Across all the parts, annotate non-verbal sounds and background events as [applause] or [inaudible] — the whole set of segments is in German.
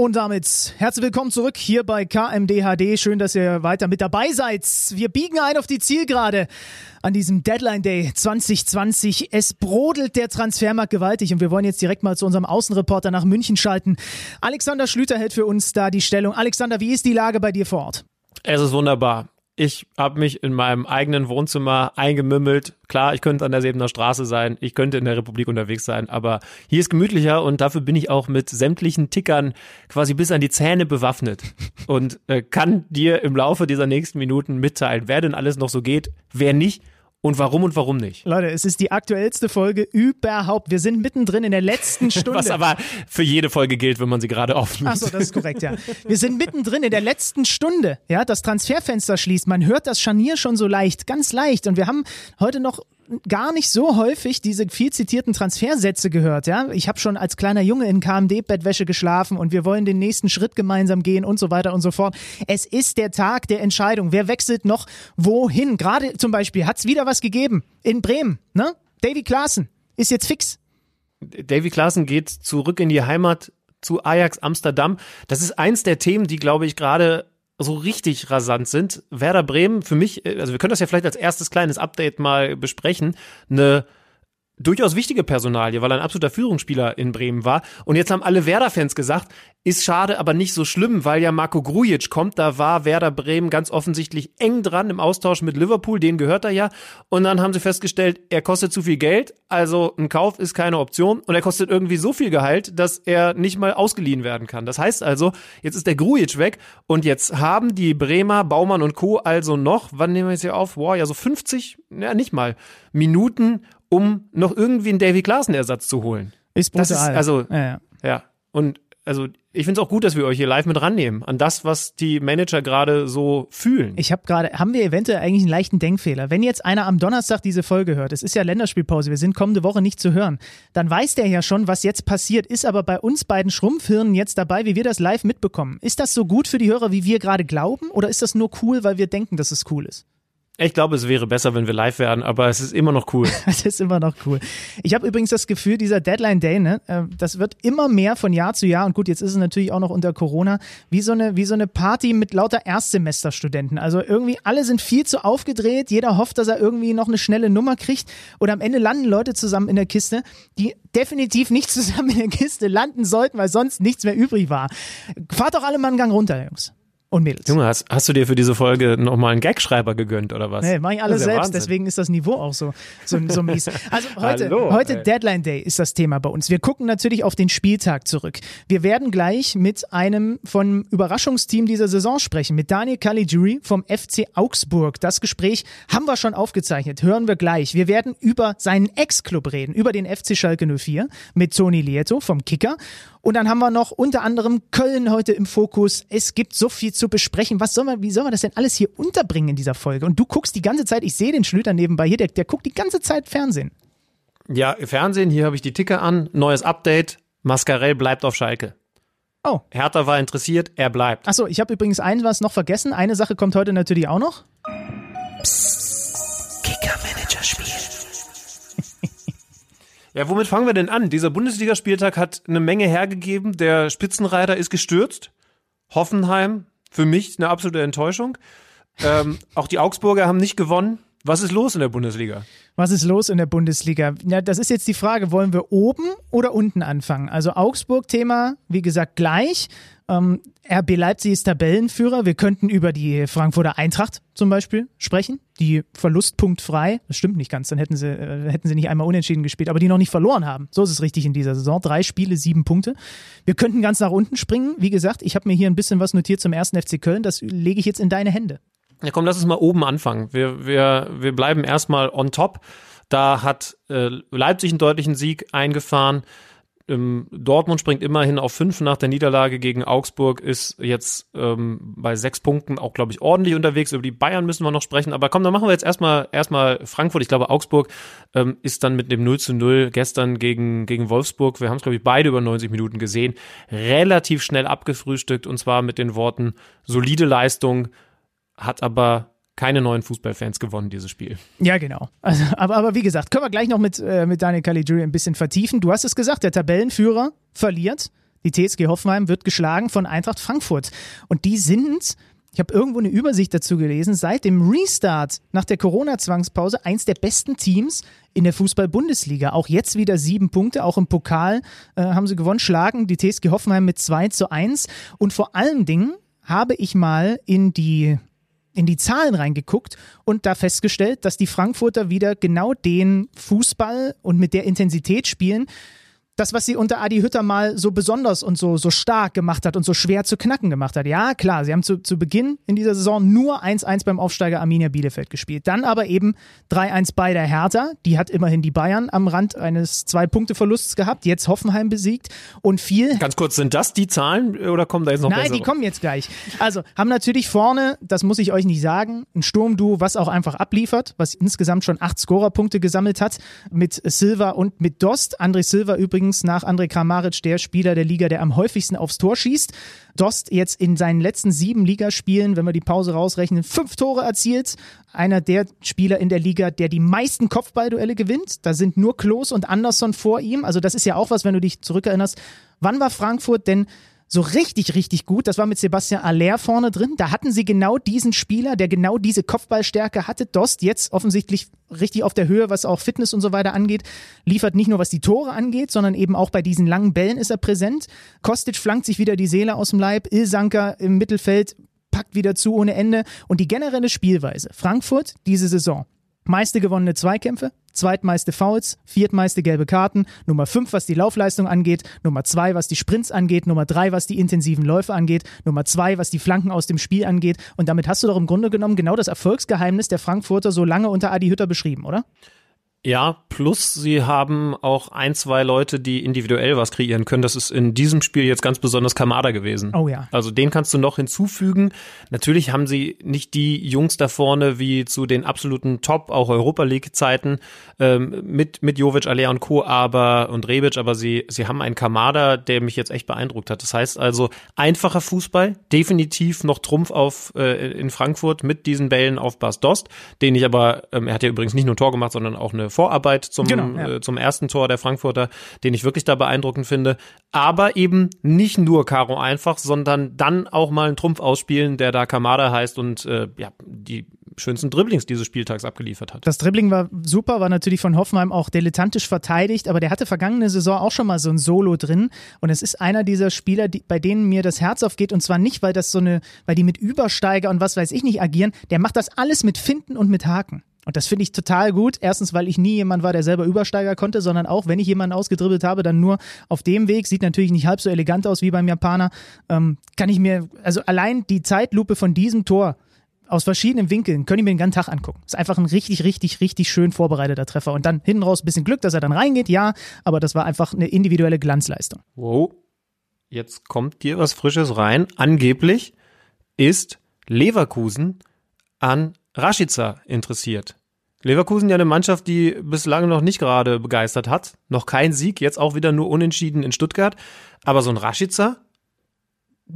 Und damit herzlich willkommen zurück hier bei KMDHD. Schön, dass ihr weiter mit dabei seid. Wir biegen ein auf die Zielgerade an diesem Deadline Day 2020. Es brodelt der Transfermarkt gewaltig und wir wollen jetzt direkt mal zu unserem Außenreporter nach München schalten. Alexander Schlüter hält für uns da die Stellung. Alexander, wie ist die Lage bei dir vor Ort? Es ist wunderbar. Ich habe mich in meinem eigenen Wohnzimmer eingemümmelt. Klar, ich könnte an der Sebener Straße sein, ich könnte in der Republik unterwegs sein, aber hier ist gemütlicher und dafür bin ich auch mit sämtlichen Tickern quasi bis an die Zähne bewaffnet und äh, kann dir im Laufe dieser nächsten Minuten mitteilen, wer denn alles noch so geht, wer nicht und warum und warum nicht? Leute, es ist die aktuellste Folge überhaupt. Wir sind mittendrin in der letzten [laughs] Stunde. Was aber für jede Folge gilt, wenn man sie gerade aufnimmt. Achso, das ist korrekt, ja. Wir sind mittendrin in der letzten Stunde. Ja, das Transferfenster schließt. Man hört das Scharnier schon so leicht, ganz leicht. Und wir haben heute noch gar nicht so häufig diese viel zitierten Transfersätze gehört. Ja, ich habe schon als kleiner Junge in KMD-Bettwäsche geschlafen und wir wollen den nächsten Schritt gemeinsam gehen und so weiter und so fort. Es ist der Tag der Entscheidung. Wer wechselt noch wohin? Gerade zum Beispiel hat es wieder was gegeben in Bremen. Ne? Davy Klaassen ist jetzt fix. Davy Klaassen geht zurück in die Heimat zu Ajax Amsterdam. Das ist eins der Themen, die, glaube ich, gerade so richtig rasant sind. Werder Bremen, für mich, äh, also wir können das ja vielleicht als erstes kleines Update mal besprechen, eine durchaus wichtige Personalie, weil er ein absoluter Führungsspieler in Bremen war. Und jetzt haben alle Werder-Fans gesagt, ist schade, aber nicht so schlimm, weil ja Marco Grujic kommt. Da war Werder Bremen ganz offensichtlich eng dran im Austausch mit Liverpool, den gehört er ja. Und dann haben sie festgestellt, er kostet zu viel Geld, also ein Kauf ist keine Option. Und er kostet irgendwie so viel Gehalt, dass er nicht mal ausgeliehen werden kann. Das heißt also, jetzt ist der Grujic weg und jetzt haben die Bremer, Baumann und Co. also noch, wann nehmen wir jetzt hier auf? Wow, ja so 50, ja nicht mal, Minuten, um noch irgendwie einen Davy Klaassen-Ersatz zu holen. Ist brutal. Das ist, also, ja, ja. ja. Und also ich finde es auch gut, dass wir euch hier live mit rannehmen an das, was die Manager gerade so fühlen. Ich habe gerade, haben wir eventuell eigentlich einen leichten Denkfehler? Wenn jetzt einer am Donnerstag diese Folge hört, es ist ja Länderspielpause, wir sind kommende Woche nicht zu hören, dann weiß der ja schon, was jetzt passiert, ist aber bei uns beiden Schrumpfhirnen jetzt dabei, wie wir das live mitbekommen. Ist das so gut für die Hörer, wie wir gerade glauben, oder ist das nur cool, weil wir denken, dass es cool ist? Ich glaube, es wäre besser, wenn wir live wären, aber es ist immer noch cool. [laughs] es ist immer noch cool. Ich habe übrigens das Gefühl, dieser Deadline Day, ne, äh, das wird immer mehr von Jahr zu Jahr und gut, jetzt ist es natürlich auch noch unter Corona, wie so eine, wie so eine Party mit lauter Erstsemesterstudenten. Also irgendwie alle sind viel zu aufgedreht, jeder hofft, dass er irgendwie noch eine schnelle Nummer kriegt und am Ende landen Leute zusammen in der Kiste, die definitiv nicht [laughs] zusammen in der Kiste landen sollten, weil sonst nichts mehr übrig war. Fahrt doch alle mal einen Gang runter, Jungs und Mädels. Junge, hast, hast du dir für diese Folge nochmal einen Gagschreiber gegönnt oder was? Nee, mach ich alles selbst, Wahnsinn. deswegen ist das Niveau auch so, so, so mies. Also [laughs] heute, Hallo, heute Deadline Day ist das Thema bei uns. Wir gucken natürlich auf den Spieltag zurück. Wir werden gleich mit einem von Überraschungsteam dieser Saison sprechen, mit Daniel Caligiuri vom FC Augsburg. Das Gespräch haben wir schon aufgezeichnet, hören wir gleich. Wir werden über seinen Ex-Club reden, über den FC Schalke 04 mit Toni Lieto vom Kicker und dann haben wir noch unter anderem Köln heute im Fokus. Es gibt so viel zu besprechen. Was soll man, wie soll man das denn alles hier unterbringen in dieser Folge? Und du guckst die ganze Zeit, ich sehe den Schlüter nebenbei hier, der, der guckt die ganze Zeit Fernsehen. Ja, Fernsehen, hier habe ich die Ticker an. Neues Update. Mascarell bleibt auf Schalke. Oh. Hertha war interessiert, er bleibt. Achso, ich habe übrigens ein was noch vergessen. Eine Sache kommt heute natürlich auch noch. Psst. Kicker-Manager-Spiel. [laughs] Ja, womit fangen wir denn an? Dieser Bundesligaspieltag hat eine Menge hergegeben. Der Spitzenreiter ist gestürzt. Hoffenheim, für mich eine absolute Enttäuschung. Ähm, auch die Augsburger haben nicht gewonnen. Was ist los in der Bundesliga? Was ist los in der Bundesliga? Ja, das ist jetzt die Frage, wollen wir oben oder unten anfangen? Also Augsburg-Thema, wie gesagt, gleich. Ähm, RB Leipzig ist Tabellenführer. Wir könnten über die Frankfurter Eintracht zum Beispiel sprechen. Die verlustpunktfrei. Das stimmt nicht ganz. Dann hätten sie, äh, hätten sie nicht einmal unentschieden gespielt, aber die noch nicht verloren haben. So ist es richtig in dieser Saison. Drei Spiele, sieben Punkte. Wir könnten ganz nach unten springen. Wie gesagt, ich habe mir hier ein bisschen was notiert zum ersten FC Köln. Das lege ich jetzt in deine Hände. Ja, komm, lass uns mal oben anfangen. Wir, wir, wir bleiben erstmal on top. Da hat äh, Leipzig einen deutlichen Sieg eingefahren. Ähm, Dortmund springt immerhin auf fünf nach der Niederlage gegen Augsburg, ist jetzt ähm, bei sechs Punkten auch, glaube ich, ordentlich unterwegs. Über die Bayern müssen wir noch sprechen. Aber komm, dann machen wir jetzt erstmal erstmal Frankfurt. Ich glaube, Augsburg ähm, ist dann mit dem 0 zu 0 gestern gegen, gegen Wolfsburg, wir haben es, glaube ich, beide über 90 Minuten gesehen, relativ schnell abgefrühstückt und zwar mit den Worten solide Leistung, hat aber keine neuen Fußballfans gewonnen, dieses Spiel. Ja, genau. Also, aber, aber wie gesagt, können wir gleich noch mit, äh, mit Daniel Caligiuri ein bisschen vertiefen. Du hast es gesagt, der Tabellenführer verliert. Die TSG Hoffenheim wird geschlagen von Eintracht Frankfurt. Und die sind, ich habe irgendwo eine Übersicht dazu gelesen, seit dem Restart nach der Corona-Zwangspause eins der besten Teams in der Fußball-Bundesliga. Auch jetzt wieder sieben Punkte, auch im Pokal äh, haben sie gewonnen, schlagen die TSG Hoffenheim mit 2 zu 1. Und vor allen Dingen habe ich mal in die in die Zahlen reingeguckt und da festgestellt, dass die Frankfurter wieder genau den Fußball und mit der Intensität spielen, das, was sie unter Adi Hütter mal so besonders und so, so stark gemacht hat und so schwer zu knacken gemacht hat. Ja, klar, sie haben zu, zu Beginn in dieser Saison nur 1-1 beim Aufsteiger Arminia Bielefeld gespielt. Dann aber eben 3-1 bei der Hertha. Die hat immerhin die Bayern am Rand eines Zwei-Punkte-Verlusts gehabt. Jetzt Hoffenheim besiegt und viel. Ganz kurz, sind das die Zahlen oder kommen da jetzt noch Nein, bessere? die kommen jetzt gleich. Also, haben natürlich vorne, das muss ich euch nicht sagen, ein Sturmduo, was auch einfach abliefert, was insgesamt schon acht Scorerpunkte gesammelt hat mit Silva und mit Dost. André Silva übrigens übrigens nach Andrej Kramaric der Spieler der Liga, der am häufigsten aufs Tor schießt. Dost jetzt in seinen letzten sieben Ligaspielen, wenn wir die Pause rausrechnen, fünf Tore erzielt. Einer der Spieler in der Liga, der die meisten Kopfballduelle gewinnt. Da sind nur Klos und Andersson vor ihm. Also das ist ja auch was, wenn du dich zurückerinnerst. Wann war Frankfurt denn so richtig, richtig gut. Das war mit Sebastian Aller vorne drin. Da hatten sie genau diesen Spieler, der genau diese Kopfballstärke hatte. Dost jetzt offensichtlich richtig auf der Höhe, was auch Fitness und so weiter angeht. Liefert nicht nur was die Tore angeht, sondern eben auch bei diesen langen Bällen ist er präsent. Kostic flankt sich wieder die Seele aus dem Leib. Ilsanker im Mittelfeld packt wieder zu ohne Ende. Und die generelle Spielweise. Frankfurt diese Saison. Meiste gewonnene Zweikämpfe, zweitmeiste Fouls, viertmeiste gelbe Karten, Nummer 5, was die Laufleistung angeht, Nummer 2, was die Sprints angeht, Nummer 3, was die intensiven Läufe angeht, Nummer 2, was die Flanken aus dem Spiel angeht. Und damit hast du doch im Grunde genommen genau das Erfolgsgeheimnis der Frankfurter so lange unter Adi Hütter beschrieben, oder? Ja, plus sie haben auch ein, zwei Leute, die individuell was kreieren können. Das ist in diesem Spiel jetzt ganz besonders Kamada gewesen. Oh ja. Also den kannst du noch hinzufügen. Natürlich haben sie nicht die Jungs da vorne wie zu den absoluten Top, auch Europa League Zeiten, ähm, mit, mit Jovic, Alea und Co. aber, und Rebic, aber sie, sie haben einen Kamada, der mich jetzt echt beeindruckt hat. Das heißt also, einfacher Fußball, definitiv noch Trumpf auf, äh, in Frankfurt mit diesen Bällen auf Bas Dost, den ich aber, ähm, er hat ja übrigens nicht nur ein Tor gemacht, sondern auch eine Vorarbeit zum, genau, ja. äh, zum ersten Tor der Frankfurter, den ich wirklich da beeindruckend finde. Aber eben nicht nur Karo einfach, sondern dann auch mal einen Trumpf ausspielen, der da Kamada heißt und äh, ja, die schönsten Dribblings dieses Spieltags abgeliefert hat. Das Dribbling war super, war natürlich von Hoffenheim auch dilettantisch verteidigt, aber der hatte vergangene Saison auch schon mal so ein Solo drin und es ist einer dieser Spieler, die, bei denen mir das Herz aufgeht und zwar nicht, weil das so eine, weil die mit Übersteiger und was weiß ich nicht agieren, der macht das alles mit Finden und mit Haken. Und das finde ich total gut. Erstens, weil ich nie jemand war, der selber Übersteiger konnte, sondern auch, wenn ich jemanden ausgedribbelt habe, dann nur auf dem Weg. Sieht natürlich nicht halb so elegant aus wie beim Japaner. Ähm, kann ich mir, also allein die Zeitlupe von diesem Tor aus verschiedenen Winkeln, können ich mir den ganzen Tag angucken. Ist einfach ein richtig, richtig, richtig schön vorbereiteter Treffer. Und dann hinten raus ein bisschen Glück, dass er dann reingeht, ja, aber das war einfach eine individuelle Glanzleistung. Wow. Jetzt kommt dir was Frisches rein. Angeblich ist Leverkusen an Rashica interessiert. Leverkusen ja eine Mannschaft, die bislang noch nicht gerade begeistert hat. Noch kein Sieg, jetzt auch wieder nur unentschieden in Stuttgart. Aber so ein Rashica?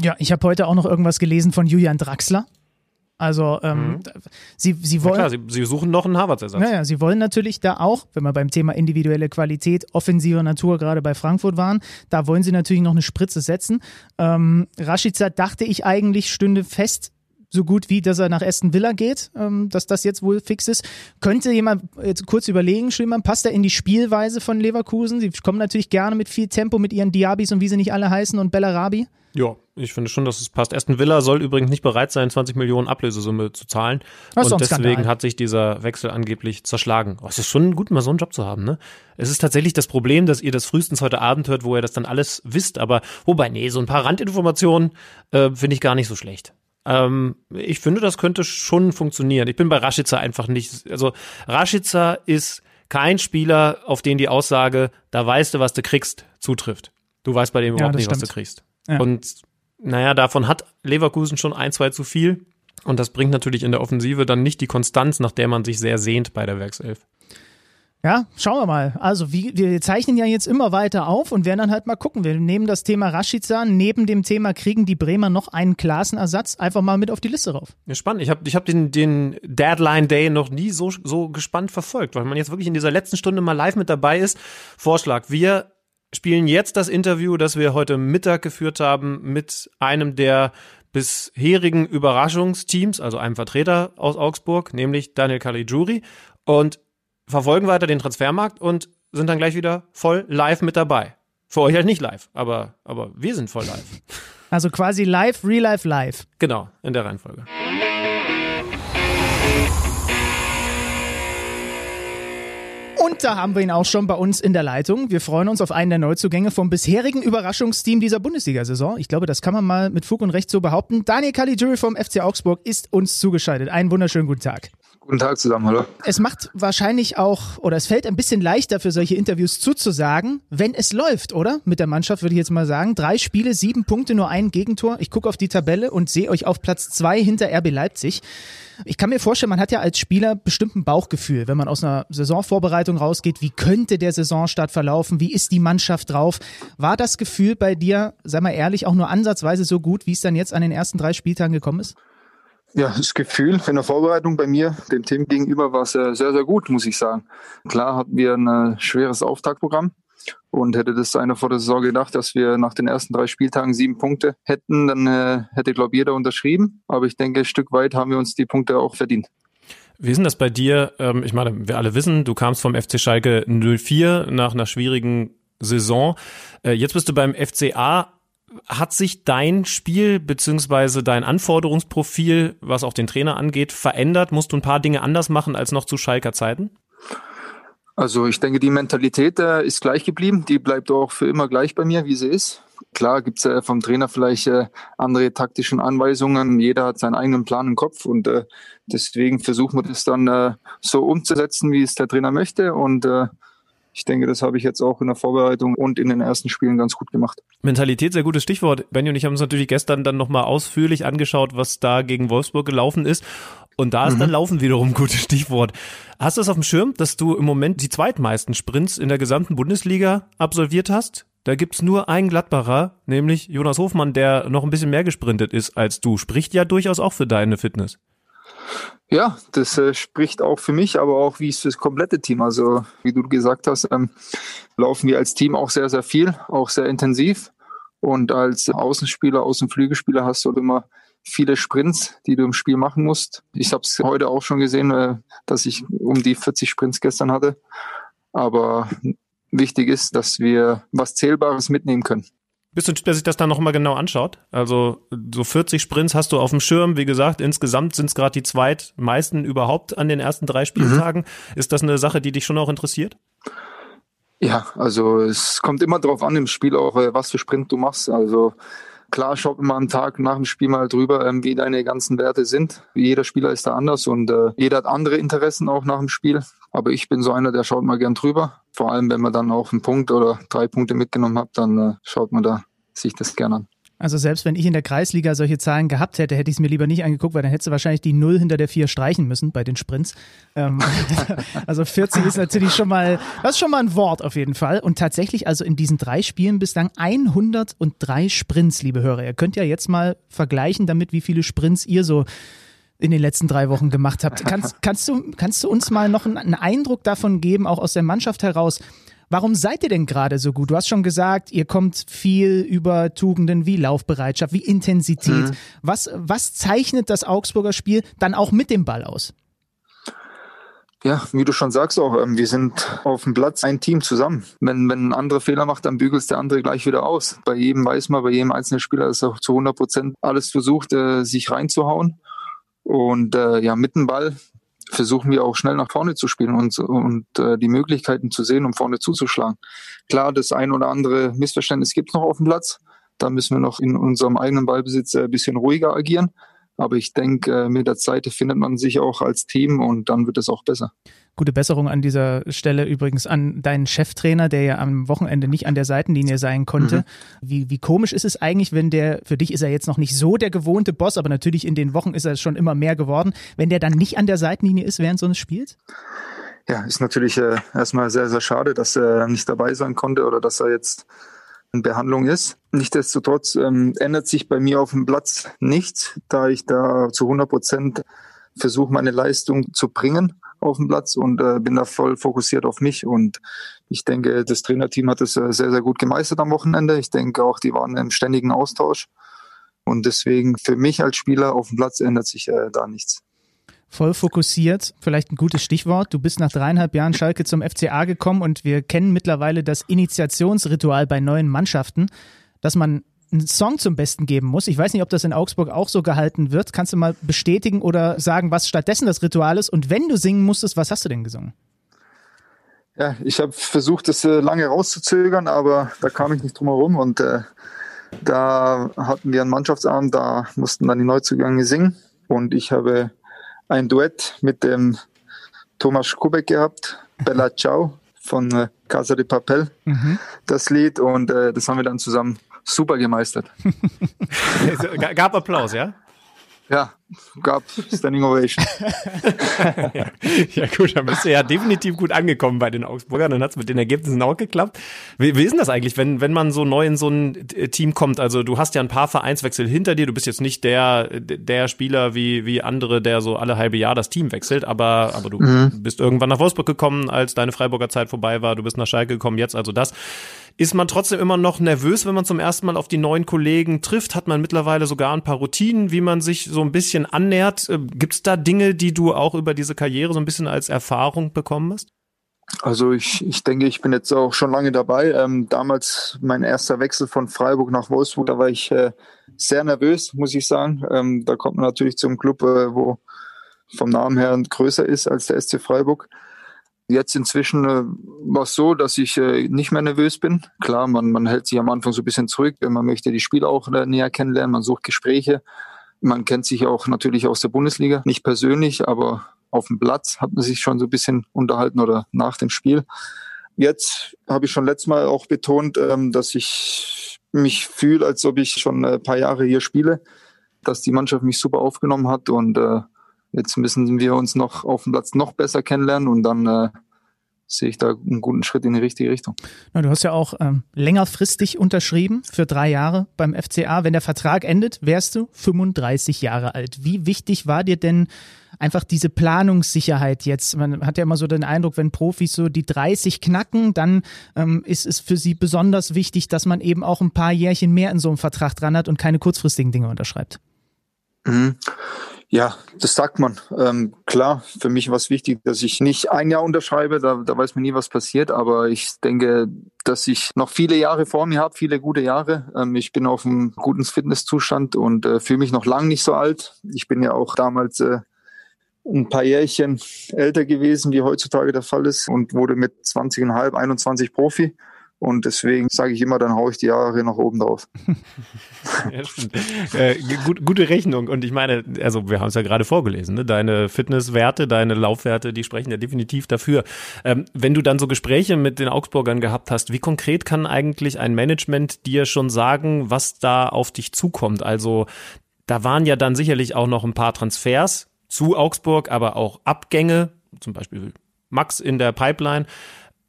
Ja, ich habe heute auch noch irgendwas gelesen von Julian Draxler. Also ähm, mhm. sie, sie wollen. klar, sie, sie suchen noch einen Harvards-Ersatz. Naja, sie wollen natürlich da auch, wenn wir beim Thema individuelle Qualität, offensiver Natur gerade bei Frankfurt waren, da wollen sie natürlich noch eine Spritze setzen. Ähm, Rashica dachte ich eigentlich stünde fest so gut wie, dass er nach Aston Villa geht, ähm, dass das jetzt wohl fix ist. Könnte jemand jetzt kurz überlegen, Schlimmern, passt er in die Spielweise von Leverkusen? Sie kommen natürlich gerne mit viel Tempo mit ihren Diabis und wie sie nicht alle heißen und Bellarabi. Ja, ich finde schon, dass es passt. Aston Villa soll übrigens nicht bereit sein, 20 Millionen Ablösesumme zu zahlen. Das und deswegen hat sich dieser Wechsel angeblich zerschlagen. Oh, es ist schon gut, mal so einen Job zu haben, ne? Es ist tatsächlich das Problem, dass ihr das frühestens heute Abend hört, wo ihr das dann alles wisst. Aber wobei, nee, so ein paar Randinformationen äh, finde ich gar nicht so schlecht. Ähm, ich finde, das könnte schon funktionieren. Ich bin bei Rashica einfach nicht. Also Rashica ist kein Spieler, auf den die Aussage, da weißt du, was du kriegst, zutrifft. Du weißt bei dem überhaupt ja, nicht, stimmt. was du kriegst. Ja. Und naja, davon hat Leverkusen schon ein, zwei zu viel. Und das bringt natürlich in der Offensive dann nicht die Konstanz, nach der man sich sehr sehnt bei der Werkself. Ja, schauen wir mal. Also wie, wir zeichnen ja jetzt immer weiter auf und werden dann halt mal gucken. Wir nehmen das Thema Rashica neben dem Thema kriegen die Bremer noch einen Klasenersatz einfach mal mit auf die Liste rauf. Ja, spannend. Ich habe ich hab den, den Deadline Day noch nie so, so gespannt verfolgt, weil man jetzt wirklich in dieser letzten Stunde mal live mit dabei ist. Vorschlag, wir spielen jetzt das Interview, das wir heute Mittag geführt haben mit einem der bisherigen Überraschungsteams, also einem Vertreter aus Augsburg, nämlich Daniel Caligiuri. Und verfolgen weiter den Transfermarkt und sind dann gleich wieder voll live mit dabei. Für euch halt nicht live, aber, aber wir sind voll live. Also quasi live, real life, live. Genau, in der Reihenfolge. Und da haben wir ihn auch schon bei uns in der Leitung. Wir freuen uns auf einen der Neuzugänge vom bisherigen Überraschungsteam dieser Bundesliga-Saison. Ich glaube, das kann man mal mit Fug und Recht so behaupten. Daniel Caligiuri vom FC Augsburg ist uns zugeschaltet. Einen wunderschönen guten Tag. Guten Tag zusammen, hallo. Es macht wahrscheinlich auch, oder es fällt ein bisschen leichter für solche Interviews zuzusagen, wenn es läuft, oder? Mit der Mannschaft würde ich jetzt mal sagen. Drei Spiele, sieben Punkte, nur ein Gegentor. Ich gucke auf die Tabelle und sehe euch auf Platz zwei hinter RB Leipzig. Ich kann mir vorstellen, man hat ja als Spieler bestimmt ein Bauchgefühl, wenn man aus einer Saisonvorbereitung rausgeht. Wie könnte der Saisonstart verlaufen? Wie ist die Mannschaft drauf? War das Gefühl bei dir, sei mal ehrlich, auch nur ansatzweise so gut, wie es dann jetzt an den ersten drei Spieltagen gekommen ist? Ja, das Gefühl in der Vorbereitung bei mir, dem Team gegenüber, war sehr, sehr, sehr gut, muss ich sagen. Klar hatten wir ein äh, schweres Auftaktprogramm und hätte das einer vor der Saison gedacht, dass wir nach den ersten drei Spieltagen sieben Punkte hätten, dann äh, hätte, glaube ich, jeder unterschrieben. Aber ich denke, ein Stück weit haben wir uns die Punkte auch verdient. Wie ist denn das bei dir? Ähm, ich meine, wir alle wissen, du kamst vom FC Schalke 04 nach einer schwierigen Saison. Äh, jetzt bist du beim FCA hat sich dein Spiel beziehungsweise dein Anforderungsprofil, was auch den Trainer angeht, verändert? Musst du ein paar Dinge anders machen als noch zu Schalker Zeiten? Also ich denke, die Mentalität äh, ist gleich geblieben. Die bleibt auch für immer gleich bei mir, wie sie ist. Klar gibt's äh, vom Trainer vielleicht äh, andere taktischen Anweisungen. Jeder hat seinen eigenen Plan im Kopf und äh, deswegen versuchen wir das dann äh, so umzusetzen, wie es der Trainer möchte. Und äh, ich denke, das habe ich jetzt auch in der Vorbereitung und in den ersten Spielen ganz gut gemacht. Mentalität, sehr gutes Stichwort. Benny und ich haben uns natürlich gestern dann nochmal ausführlich angeschaut, was da gegen Wolfsburg gelaufen ist. Und da ist mhm. dann Laufen wiederum ein gutes Stichwort. Hast du es auf dem Schirm, dass du im Moment die zweitmeisten Sprints in der gesamten Bundesliga absolviert hast? Da gibt's nur einen Gladbacher, nämlich Jonas Hofmann, der noch ein bisschen mehr gesprintet ist als du. Spricht ja durchaus auch für deine Fitness. Ja, das äh, spricht auch für mich, aber auch wie es für das komplette Team. Also wie du gesagt hast, ähm, laufen wir als Team auch sehr, sehr viel, auch sehr intensiv. Und als Außenspieler, Außenflügelspieler hast du immer viele Sprints, die du im Spiel machen musst. Ich habe es heute auch schon gesehen, äh, dass ich um die 40 Sprints gestern hatte. Aber wichtig ist, dass wir was Zählbares mitnehmen können. Bist du ein Typ, der sich das dann nochmal genau anschaut? Also so 40 Sprints hast du auf dem Schirm. Wie gesagt, insgesamt sind es gerade die zweitmeisten überhaupt an den ersten drei Spieltagen. Mhm. Ist das eine Sache, die dich schon auch interessiert? Ja, also es kommt immer darauf an im Spiel auch, äh, was für Sprint du machst. Also klar, schau immer am Tag nach dem Spiel mal drüber, ähm, wie deine ganzen Werte sind. Jeder Spieler ist da anders und äh, jeder hat andere Interessen auch nach dem Spiel. Aber ich bin so einer, der schaut mal gern drüber. Vor allem, wenn man dann auch einen Punkt oder drei Punkte mitgenommen hat, dann äh, schaut man da sich das gern an. Also selbst wenn ich in der Kreisliga solche Zahlen gehabt hätte, hätte ich es mir lieber nicht angeguckt, weil dann hättest du wahrscheinlich die Null hinter der Vier streichen müssen bei den Sprints. Ähm, [laughs] also 40 ist natürlich schon mal, das ist schon mal ein Wort auf jeden Fall. Und tatsächlich also in diesen drei Spielen bislang 103 Sprints, liebe Hörer. Ihr könnt ja jetzt mal vergleichen damit, wie viele Sprints ihr so in den letzten drei Wochen gemacht habt. [laughs] Kannst, kannst, du, kannst du uns mal noch einen Eindruck davon geben, auch aus der Mannschaft heraus, Warum seid ihr denn gerade so gut? Du hast schon gesagt, ihr kommt viel über Tugenden wie Laufbereitschaft, wie Intensität. Mhm. Was, was zeichnet das Augsburger Spiel dann auch mit dem Ball aus? Ja, wie du schon sagst auch, ähm, wir sind auf dem Platz ein Team zusammen. Wenn, wenn ein anderer Fehler macht, dann bügelt der andere gleich wieder aus. Bei jedem weiß man, bei jedem einzelnen Spieler ist auch zu 100 Prozent alles versucht, äh, sich reinzuhauen. Und äh, ja, mit dem Ball versuchen wir auch schnell nach vorne zu spielen und, und äh, die Möglichkeiten zu sehen, um vorne zuzuschlagen. Klar, das ein oder andere Missverständnis gibt es noch auf dem Platz. Da müssen wir noch in unserem eigenen Ballbesitz ein bisschen ruhiger agieren. Aber ich denke, mit der Zeit findet man sich auch als Team und dann wird es auch besser. Gute Besserung an dieser Stelle übrigens an deinen Cheftrainer, der ja am Wochenende nicht an der Seitenlinie sein konnte. Mhm. Wie, wie komisch ist es eigentlich, wenn der, für dich ist er jetzt noch nicht so der gewohnte Boss, aber natürlich in den Wochen ist er schon immer mehr geworden, wenn der dann nicht an der Seitenlinie ist während so eines Spiels? Ja, ist natürlich äh, erstmal sehr, sehr schade, dass er nicht dabei sein konnte oder dass er jetzt Behandlung ist. Nichtsdestotrotz ähm, ändert sich bei mir auf dem Platz nichts, da ich da zu 100 Prozent versuche, meine Leistung zu bringen auf dem Platz und äh, bin da voll fokussiert auf mich. Und ich denke, das Trainerteam hat es äh, sehr, sehr gut gemeistert am Wochenende. Ich denke auch, die waren im ständigen Austausch. Und deswegen für mich als Spieler auf dem Platz ändert sich äh, da nichts. Voll fokussiert, vielleicht ein gutes Stichwort. Du bist nach dreieinhalb Jahren Schalke zum FCA gekommen und wir kennen mittlerweile das Initiationsritual bei neuen Mannschaften, dass man einen Song zum Besten geben muss. Ich weiß nicht, ob das in Augsburg auch so gehalten wird. Kannst du mal bestätigen oder sagen, was stattdessen das Ritual ist? Und wenn du singen musstest, was hast du denn gesungen? Ja, ich habe versucht, das äh, lange rauszuzögern, aber da kam ich nicht drum herum. Und äh, da hatten wir einen Mannschaftsabend, da mussten dann die Neuzugänge singen. Und ich habe ein Duett mit dem Thomas Kubek gehabt, Bella Ciao von äh, Casa de Papel, mhm. das Lied. Und äh, das haben wir dann zusammen super gemeistert. [laughs] Gab Applaus, ja? Ja, gab Standing Ovation. ja. [laughs] ja, gut, dann bist du ja definitiv gut angekommen bei den Augsburgern. Dann hat es mit den Ergebnissen auch geklappt. Wie, wie ist denn das eigentlich, wenn, wenn man so neu in so ein Team kommt? Also du hast ja ein paar Vereinswechsel hinter dir. Du bist jetzt nicht der, der Spieler wie, wie andere, der so alle halbe Jahr das Team wechselt, aber, aber du mhm. bist irgendwann nach Wolfsburg gekommen, als deine Freiburger Zeit vorbei war. Du bist nach Schalke gekommen, jetzt also das. Ist man trotzdem immer noch nervös, wenn man zum ersten Mal auf die neuen Kollegen trifft? Hat man mittlerweile sogar ein paar Routinen, wie man sich so ein bisschen annähert? Äh, Gibt es da Dinge, die du auch über diese Karriere so ein bisschen als Erfahrung bekommen hast? Also ich, ich denke, ich bin jetzt auch schon lange dabei. Ähm, damals mein erster Wechsel von Freiburg nach Wolfsburg, da war ich äh, sehr nervös, muss ich sagen. Ähm, da kommt man natürlich zum Club, äh, wo vom Namen her größer ist als der SC Freiburg. Jetzt inzwischen äh, war es so, dass ich äh, nicht mehr nervös bin. Klar, man, man hält sich am Anfang so ein bisschen zurück, man möchte die Spieler auch äh, näher kennenlernen, man sucht Gespräche. Man kennt sich auch natürlich aus der Bundesliga, nicht persönlich, aber auf dem Platz hat man sich schon so ein bisschen unterhalten oder nach dem Spiel. Jetzt habe ich schon letztes Mal auch betont, ähm, dass ich mich fühle, als ob ich schon ein paar Jahre hier spiele, dass die Mannschaft mich super aufgenommen hat und äh, Jetzt müssen wir uns noch auf dem Platz noch besser kennenlernen und dann äh, sehe ich da einen guten Schritt in die richtige Richtung. Na, du hast ja auch ähm, längerfristig unterschrieben für drei Jahre beim FCA. Wenn der Vertrag endet, wärst du 35 Jahre alt. Wie wichtig war dir denn einfach diese Planungssicherheit jetzt? Man hat ja immer so den Eindruck, wenn Profis so die 30 knacken, dann ähm, ist es für sie besonders wichtig, dass man eben auch ein paar Jährchen mehr in so einem Vertrag dran hat und keine kurzfristigen Dinge unterschreibt. Mhm. Ja, das sagt man. Ähm, klar, für mich war es wichtig, dass ich nicht ein Jahr unterschreibe, da, da weiß man nie, was passiert, aber ich denke, dass ich noch viele Jahre vor mir habe, viele gute Jahre. Ähm, ich bin auf einem guten Fitnesszustand und äh, fühle mich noch lang nicht so alt. Ich bin ja auch damals äh, ein paar Jährchen älter gewesen, wie heutzutage der Fall ist und wurde mit 20,5, 21 Profi. Und deswegen sage ich immer, dann haue ich die Jahre nach oben drauf. [laughs] ja, äh, gut, gute Rechnung. Und ich meine, also wir haben es ja gerade vorgelesen, ne? deine Fitnesswerte, deine Laufwerte, die sprechen ja definitiv dafür. Ähm, wenn du dann so Gespräche mit den Augsburgern gehabt hast, wie konkret kann eigentlich ein Management dir schon sagen, was da auf dich zukommt? Also da waren ja dann sicherlich auch noch ein paar Transfers zu Augsburg, aber auch Abgänge, zum Beispiel Max in der Pipeline.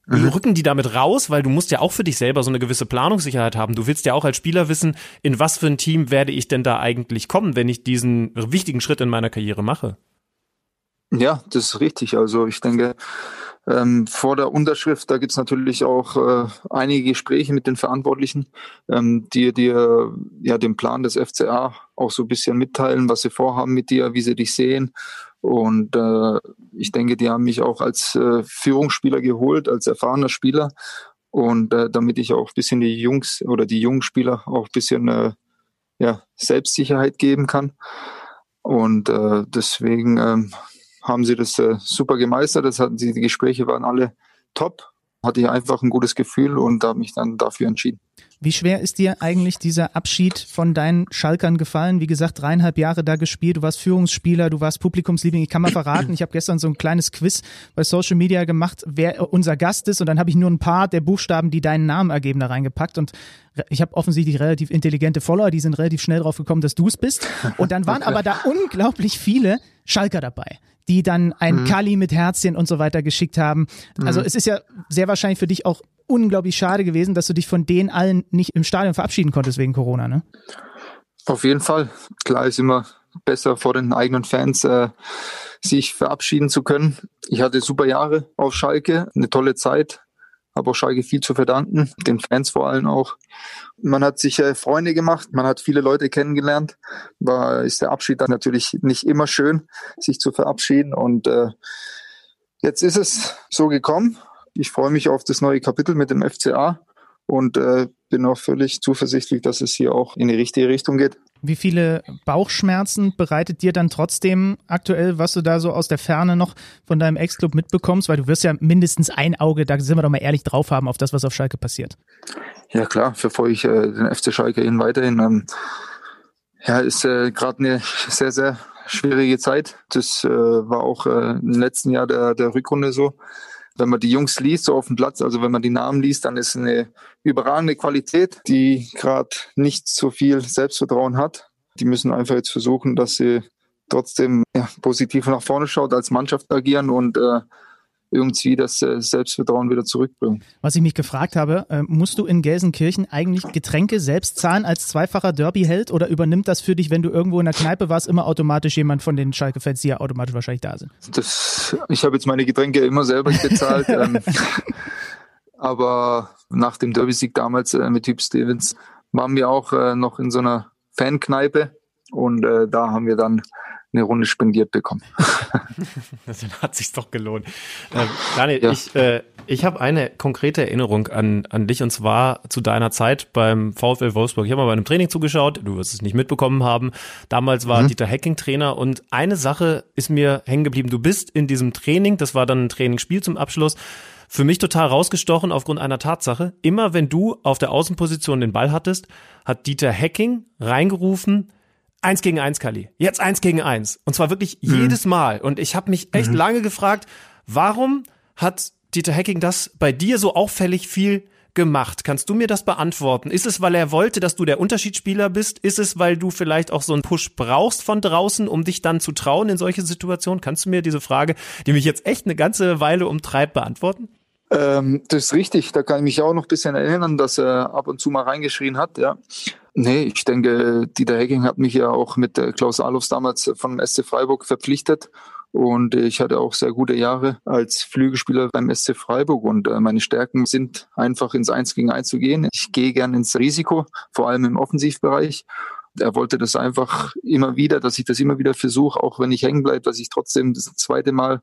Mhm. Rücken die damit raus, weil du musst ja auch für dich selber so eine gewisse Planungssicherheit haben. Du willst ja auch als Spieler wissen, in was für ein Team werde ich denn da eigentlich kommen, wenn ich diesen wichtigen Schritt in meiner Karriere mache. Ja, das ist richtig. Also ich denke, ähm, vor der Unterschrift, da gibt's natürlich auch äh, einige Gespräche mit den Verantwortlichen, ähm, die dir ja den Plan des FCA auch so ein bisschen mitteilen, was sie vorhaben mit dir, wie sie dich sehen und äh, ich denke, die haben mich auch als äh, Führungsspieler geholt, als erfahrener Spieler. Und äh, damit ich auch ein bisschen die Jungs oder die jungen Spieler auch ein bisschen äh, ja, Selbstsicherheit geben kann. Und äh, deswegen ähm, haben sie das äh, super gemeistert. Das hatten sie, die Gespräche waren alle top. Hatte ich einfach ein gutes Gefühl und habe mich dann dafür entschieden. Wie schwer ist dir eigentlich dieser Abschied von deinen Schalkern gefallen? Wie gesagt, dreieinhalb Jahre da gespielt, du warst Führungsspieler, du warst Publikumsliebling. Ich kann mal verraten, ich habe gestern so ein kleines Quiz bei Social Media gemacht, wer unser Gast ist und dann habe ich nur ein paar der Buchstaben, die deinen Namen ergeben, da reingepackt und ich habe offensichtlich relativ intelligente Follower, die sind relativ schnell drauf gekommen, dass du es bist. Und dann waren aber da unglaublich viele Schalker dabei, die dann ein mhm. Kali mit Herzchen und so weiter geschickt haben. Also mhm. es ist ja sehr wahrscheinlich für dich auch unglaublich schade gewesen, dass du dich von denen allen nicht im Stadion verabschieden konntest wegen Corona, ne? Auf jeden Fall. Klar ist immer besser vor den eigenen Fans äh, sich verabschieden zu können. Ich hatte super Jahre auf Schalke, eine tolle Zeit, habe auch Schalke viel zu verdanken, den Fans vor allem auch. Man hat sich äh, Freunde gemacht, man hat viele Leute kennengelernt. War ist der Abschied dann natürlich nicht immer schön, sich zu verabschieden. Und äh, jetzt ist es so gekommen. Ich freue mich auf das neue Kapitel mit dem FCA und äh, bin auch völlig zuversichtlich, dass es hier auch in die richtige Richtung geht. Wie viele Bauchschmerzen bereitet dir dann trotzdem aktuell, was du da so aus der Ferne noch von deinem Ex-Club mitbekommst? Weil du wirst ja mindestens ein Auge, da sind wir doch mal ehrlich drauf haben, auf das, was auf Schalke passiert. Ja klar, verfolge ich äh, den FC Schalke hin weiterhin. Ähm, ja, ist äh, gerade eine sehr, sehr schwierige Zeit. Das äh, war auch äh, im letzten Jahr der, der Rückrunde so wenn man die Jungs liest, so auf dem Platz, also wenn man die Namen liest, dann ist eine überragende Qualität, die gerade nicht so viel Selbstvertrauen hat. Die müssen einfach jetzt versuchen, dass sie trotzdem ja, positiv nach vorne schaut, als Mannschaft agieren und äh, irgendwie das äh, Selbstvertrauen wieder zurückbringen. Was ich mich gefragt habe, äh, musst du in Gelsenkirchen eigentlich Getränke selbst zahlen als zweifacher Derby-Held oder übernimmt das für dich, wenn du irgendwo in der Kneipe warst, immer automatisch jemand von den Schalke-Fans, die ja automatisch wahrscheinlich da sind? Das, ich habe jetzt meine Getränke immer selber bezahlt. [laughs] ähm, aber nach dem Derby-Sieg damals äh, mit Typ Stevens waren wir auch äh, noch in so einer Fankneipe und äh, da haben wir dann eine Runde spendiert bekommen. [laughs] Dann hat sich's doch gelohnt. Ähm, Daniel, ja. ich, äh, ich habe eine konkrete Erinnerung an, an dich und zwar zu deiner Zeit beim VfL Wolfsburg. Ich habe mal bei einem Training zugeschaut, du wirst es nicht mitbekommen haben. Damals war mhm. Dieter Hecking Trainer und eine Sache ist mir hängen geblieben. Du bist in diesem Training, das war dann ein Trainingsspiel zum Abschluss, für mich total rausgestochen aufgrund einer Tatsache. Immer wenn du auf der Außenposition den Ball hattest, hat Dieter Hecking reingerufen, eins gegen eins, Kali. Jetzt eins gegen eins. Und zwar wirklich mhm. jedes Mal. Und ich habe mich echt mhm. lange gefragt, warum hat Dieter Hecking das bei dir so auffällig viel gemacht? Kannst du mir das beantworten? Ist es, weil er wollte, dass du der Unterschiedsspieler bist? Ist es, weil du vielleicht auch so einen Push brauchst von draußen, um dich dann zu trauen in solche Situationen? Kannst du mir diese Frage, die mich jetzt echt eine ganze Weile umtreibt, beantworten? Ähm, das ist richtig. Da kann ich mich auch noch ein bisschen erinnern, dass er ab und zu mal reingeschrien hat, ja. Nee, ich denke, Dieter Hecking hat mich ja auch mit äh, Klaus Alofs damals vom SC Freiburg verpflichtet. Und ich hatte auch sehr gute Jahre als Flügelspieler beim SC Freiburg. Und äh, meine Stärken sind einfach ins Eins gegen Eins zu gehen. Ich gehe gern ins Risiko, vor allem im Offensivbereich. Er wollte das einfach immer wieder, dass ich das immer wieder versuche, auch wenn ich hängen bleibe, dass ich trotzdem das zweite Mal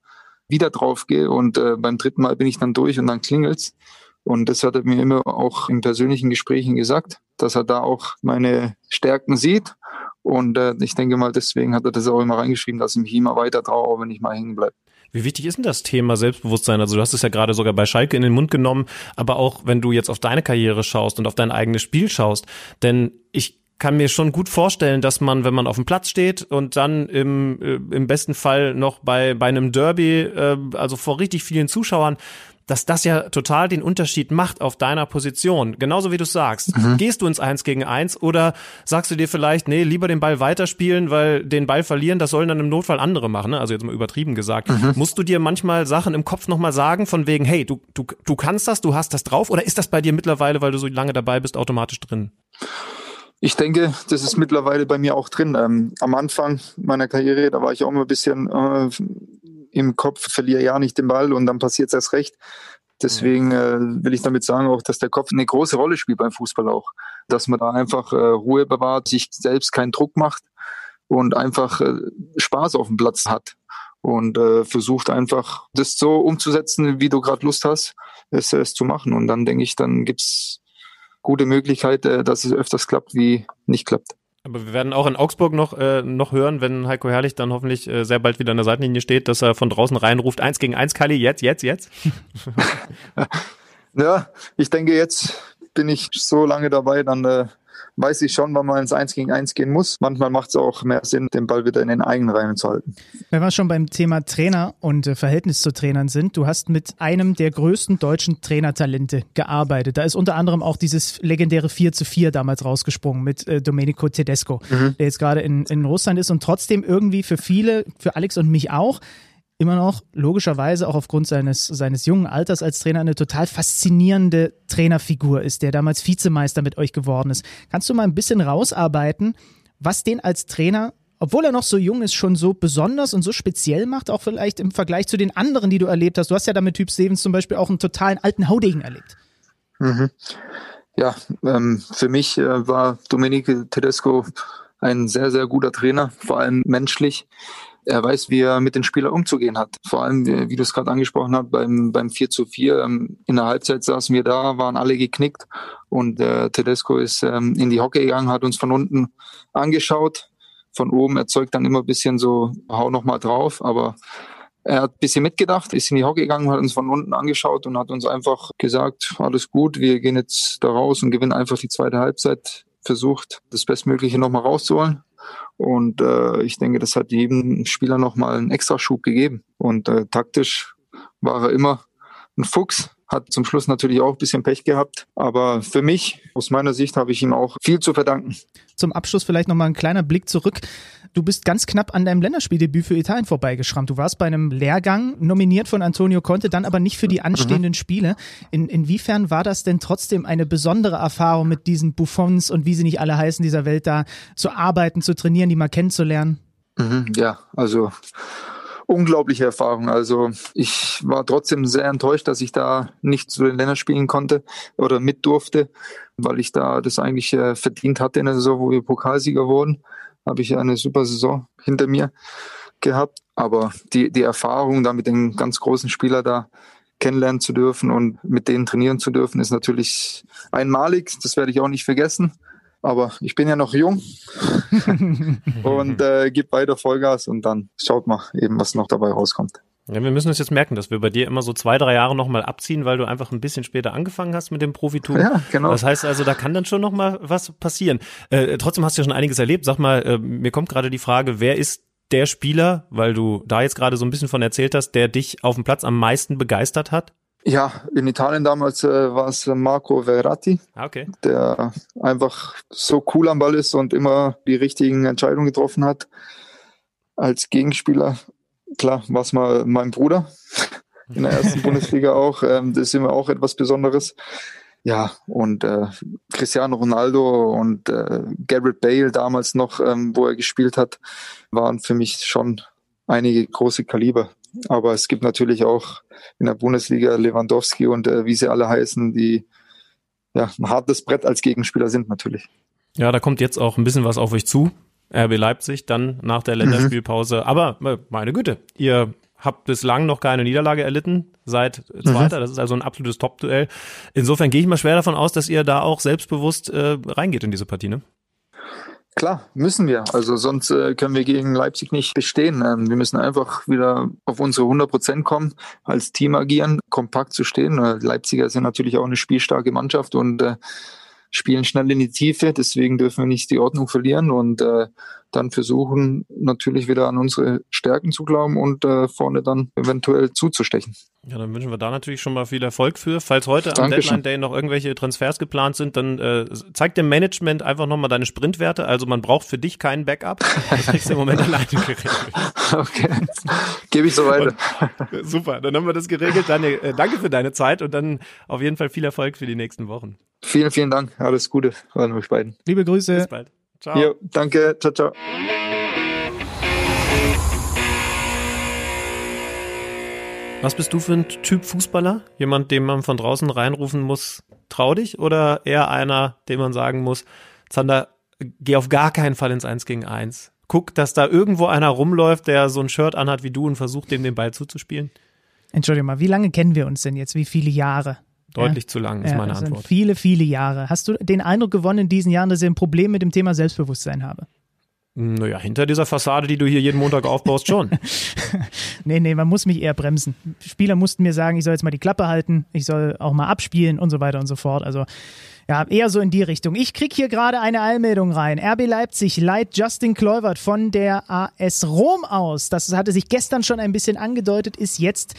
wieder drauf gehe. Und äh, beim dritten Mal bin ich dann durch und dann klingelt's. Und das hat er mir immer auch in persönlichen Gesprächen gesagt, dass er da auch meine Stärken sieht. Und äh, ich denke mal, deswegen hat er das auch immer reingeschrieben, dass ich mich immer weiter traue, auch wenn ich mal hängen bleibe. Wie wichtig ist denn das Thema Selbstbewusstsein? Also du hast es ja gerade sogar bei Schalke in den Mund genommen, aber auch wenn du jetzt auf deine Karriere schaust und auf dein eigenes Spiel schaust, denn ich kann mir schon gut vorstellen, dass man, wenn man auf dem Platz steht und dann im, äh, im besten Fall noch bei, bei einem Derby, äh, also vor richtig vielen Zuschauern, dass das ja total den Unterschied macht auf deiner Position. Genauso wie du sagst. Mhm. Gehst du ins Eins gegen Eins oder sagst du dir vielleicht, nee, lieber den Ball weiterspielen, weil den Ball verlieren, das sollen dann im Notfall andere machen. Ne? Also jetzt mal übertrieben gesagt. Mhm. Musst du dir manchmal Sachen im Kopf nochmal sagen, von wegen, hey, du, du, du kannst das, du hast das drauf? Oder ist das bei dir mittlerweile, weil du so lange dabei bist, automatisch drin? Ich denke, das ist mittlerweile bei mir auch drin. Ähm, am Anfang meiner Karriere, da war ich auch immer ein bisschen äh, im Kopf, verliere ja nicht den Ball und dann passiert es erst recht. Deswegen äh, will ich damit sagen auch, dass der Kopf eine große Rolle spielt beim Fußball auch. Dass man da einfach äh, Ruhe bewahrt, sich selbst keinen Druck macht und einfach äh, Spaß auf dem Platz hat und äh, versucht einfach das so umzusetzen, wie du gerade Lust hast, es, es zu machen. Und dann denke ich, dann gibt's gute Möglichkeit, äh, dass es öfters klappt, wie nicht klappt. Aber wir werden auch in Augsburg noch, äh, noch hören, wenn Heiko Herrlich dann hoffentlich äh, sehr bald wieder an der Seitenlinie steht, dass er von draußen reinruft, eins gegen eins, Kali, jetzt, jetzt, jetzt. [laughs] ja, ich denke jetzt bin ich so lange dabei, dann äh, weiß ich schon, wann man ins Eins gegen Eins gehen muss. Manchmal macht es auch mehr Sinn, den Ball wieder in den eigenen Reihen zu halten. Wenn wir schon beim Thema Trainer und äh, Verhältnis zu Trainern sind, du hast mit einem der größten deutschen Trainertalente gearbeitet. Da ist unter anderem auch dieses legendäre 4 zu 4 damals rausgesprungen mit äh, Domenico Tedesco, mhm. der jetzt gerade in, in Russland ist und trotzdem irgendwie für viele, für Alex und mich auch, immer noch logischerweise auch aufgrund seines, seines jungen Alters als Trainer eine total faszinierende Trainerfigur ist, der damals Vizemeister mit euch geworden ist. Kannst du mal ein bisschen rausarbeiten, was den als Trainer, obwohl er noch so jung ist, schon so besonders und so speziell macht, auch vielleicht im Vergleich zu den anderen, die du erlebt hast? Du hast ja da mit Typ Stevens zum Beispiel auch einen totalen alten Haudegen erlebt. Mhm. Ja, ähm, für mich äh, war Domenico Tedesco ein sehr, sehr guter Trainer, vor allem menschlich er weiß, wie er mit den Spielern umzugehen hat. Vor allem, wie du es gerade angesprochen hast, beim, beim 4 zu 4. Ähm, in der Halbzeit saßen wir da, waren alle geknickt und äh, Tedesco ist ähm, in die Hocke gegangen, hat uns von unten angeschaut. Von oben erzeugt dann immer ein bisschen so, hau noch mal drauf, aber er hat ein bisschen mitgedacht, ist in die Hocke gegangen, hat uns von unten angeschaut und hat uns einfach gesagt, alles gut, wir gehen jetzt da raus und gewinnen einfach die zweite Halbzeit, versucht, das Bestmögliche nochmal rauszuholen. Und äh, ich denke, das hat jedem Spieler nochmal einen Extraschub gegeben. Und äh, taktisch war er immer ein Fuchs, hat zum Schluss natürlich auch ein bisschen Pech gehabt. Aber für mich, aus meiner Sicht, habe ich ihm auch viel zu verdanken. Zum Abschluss vielleicht nochmal ein kleiner Blick zurück. Du bist ganz knapp an deinem Länderspieldebüt für Italien vorbeigeschrammt. Du warst bei einem Lehrgang nominiert von Antonio Conte, dann aber nicht für die anstehenden mhm. Spiele. In, inwiefern war das denn trotzdem eine besondere Erfahrung mit diesen Buffons und wie sie nicht alle heißen dieser Welt da zu arbeiten, zu trainieren, die mal kennenzulernen? Mhm, ja, also unglaubliche Erfahrung. Also ich war trotzdem sehr enttäuscht, dass ich da nicht zu den Ländern spielen konnte oder mit durfte, weil ich da das eigentlich äh, verdient hatte in der Saison, wo wir Pokalsieger wurden. Habe ich eine super Saison hinter mir gehabt. Aber die, die Erfahrung, da mit den ganz großen Spielern da kennenlernen zu dürfen und mit denen trainieren zu dürfen, ist natürlich einmalig. Das werde ich auch nicht vergessen. Aber ich bin ja noch jung [laughs] und äh, gebe weiter Vollgas und dann schaut mal eben, was noch dabei rauskommt. Ja, wir müssen uns jetzt merken, dass wir bei dir immer so zwei, drei Jahre nochmal abziehen, weil du einfach ein bisschen später angefangen hast mit dem Profitum. Ja, genau. Das heißt also, da kann dann schon nochmal was passieren. Äh, trotzdem hast du ja schon einiges erlebt. Sag mal, äh, mir kommt gerade die Frage, wer ist der Spieler, weil du da jetzt gerade so ein bisschen von erzählt hast, der dich auf dem Platz am meisten begeistert hat? Ja, in Italien damals äh, war es Marco Verratti, ah, okay. der einfach so cool am Ball ist und immer die richtigen Entscheidungen getroffen hat. Als Gegenspieler, klar, war es mal mein Bruder [laughs] in der ersten Bundesliga auch. Ähm, das ist immer auch etwas Besonderes. Ja, und äh, Cristiano Ronaldo und äh, Garrett Bale damals noch, ähm, wo er gespielt hat, waren für mich schon einige große Kaliber. Aber es gibt natürlich auch in der Bundesliga Lewandowski und äh, wie sie alle heißen, die ja ein hartes Brett als Gegenspieler sind natürlich. Ja, da kommt jetzt auch ein bisschen was auf euch zu. RB Leipzig dann nach der Länderspielpause. Mhm. Aber äh, meine Güte, ihr habt bislang noch keine Niederlage erlitten, seit Zweiter. Mhm. Das ist also ein absolutes Top-Duell. Insofern gehe ich mal schwer davon aus, dass ihr da auch selbstbewusst äh, reingeht in diese Partie, ne? Klar, müssen wir. Also sonst äh, können wir gegen Leipzig nicht bestehen. Ähm, wir müssen einfach wieder auf unsere 100 Prozent kommen, als Team agieren, kompakt zu stehen. Äh, Leipziger sind natürlich auch eine spielstarke Mannschaft und äh, spielen schnell in die Tiefe. Deswegen dürfen wir nicht die Ordnung verlieren und äh, dann versuchen natürlich wieder an unsere Stärken zu glauben und äh, vorne dann eventuell zuzustechen. Ja, dann wünschen wir da natürlich schon mal viel Erfolg für. Falls heute Dankeschön. am Deadline Day noch irgendwelche Transfers geplant sind, dann äh, zeig dem Management einfach nochmal deine Sprintwerte. Also man braucht für dich keinen Backup. Das kriegst du im Moment alleine [laughs] geregelt. Okay, gebe ich so weiter. Und, super, dann haben wir das geregelt. Daniel, äh, danke für deine Zeit und dann auf jeden Fall viel Erfolg für die nächsten Wochen. Vielen, vielen Dank. Alles Gute an euch beiden. Liebe Grüße. Bis bald. Ciao. Jo, danke. Ciao, ciao. Was bist du für ein Typ Fußballer? Jemand, dem man von draußen reinrufen muss, trau dich? Oder eher einer, dem man sagen muss, Zander, geh auf gar keinen Fall ins Eins gegen Eins. Guck, dass da irgendwo einer rumläuft, der so ein Shirt anhat wie du und versucht, dem den Ball zuzuspielen. Entschuldigung mal, wie lange kennen wir uns denn jetzt? Wie viele Jahre? Deutlich ja. zu lang ist ja, meine Antwort. Viele, viele Jahre. Hast du den Eindruck gewonnen in diesen Jahren, dass ich ein Problem mit dem Thema Selbstbewusstsein habe? Naja, hinter dieser Fassade, die du hier jeden Montag aufbaust, schon. [laughs] nee, nee, man muss mich eher bremsen. Spieler mussten mir sagen, ich soll jetzt mal die Klappe halten, ich soll auch mal abspielen und so weiter und so fort. Also ja, eher so in die Richtung. Ich krieg hier gerade eine Allmeldung rein. RB Leipzig leiht Justin Kluivert von der AS Rom aus. Das hatte sich gestern schon ein bisschen angedeutet, ist jetzt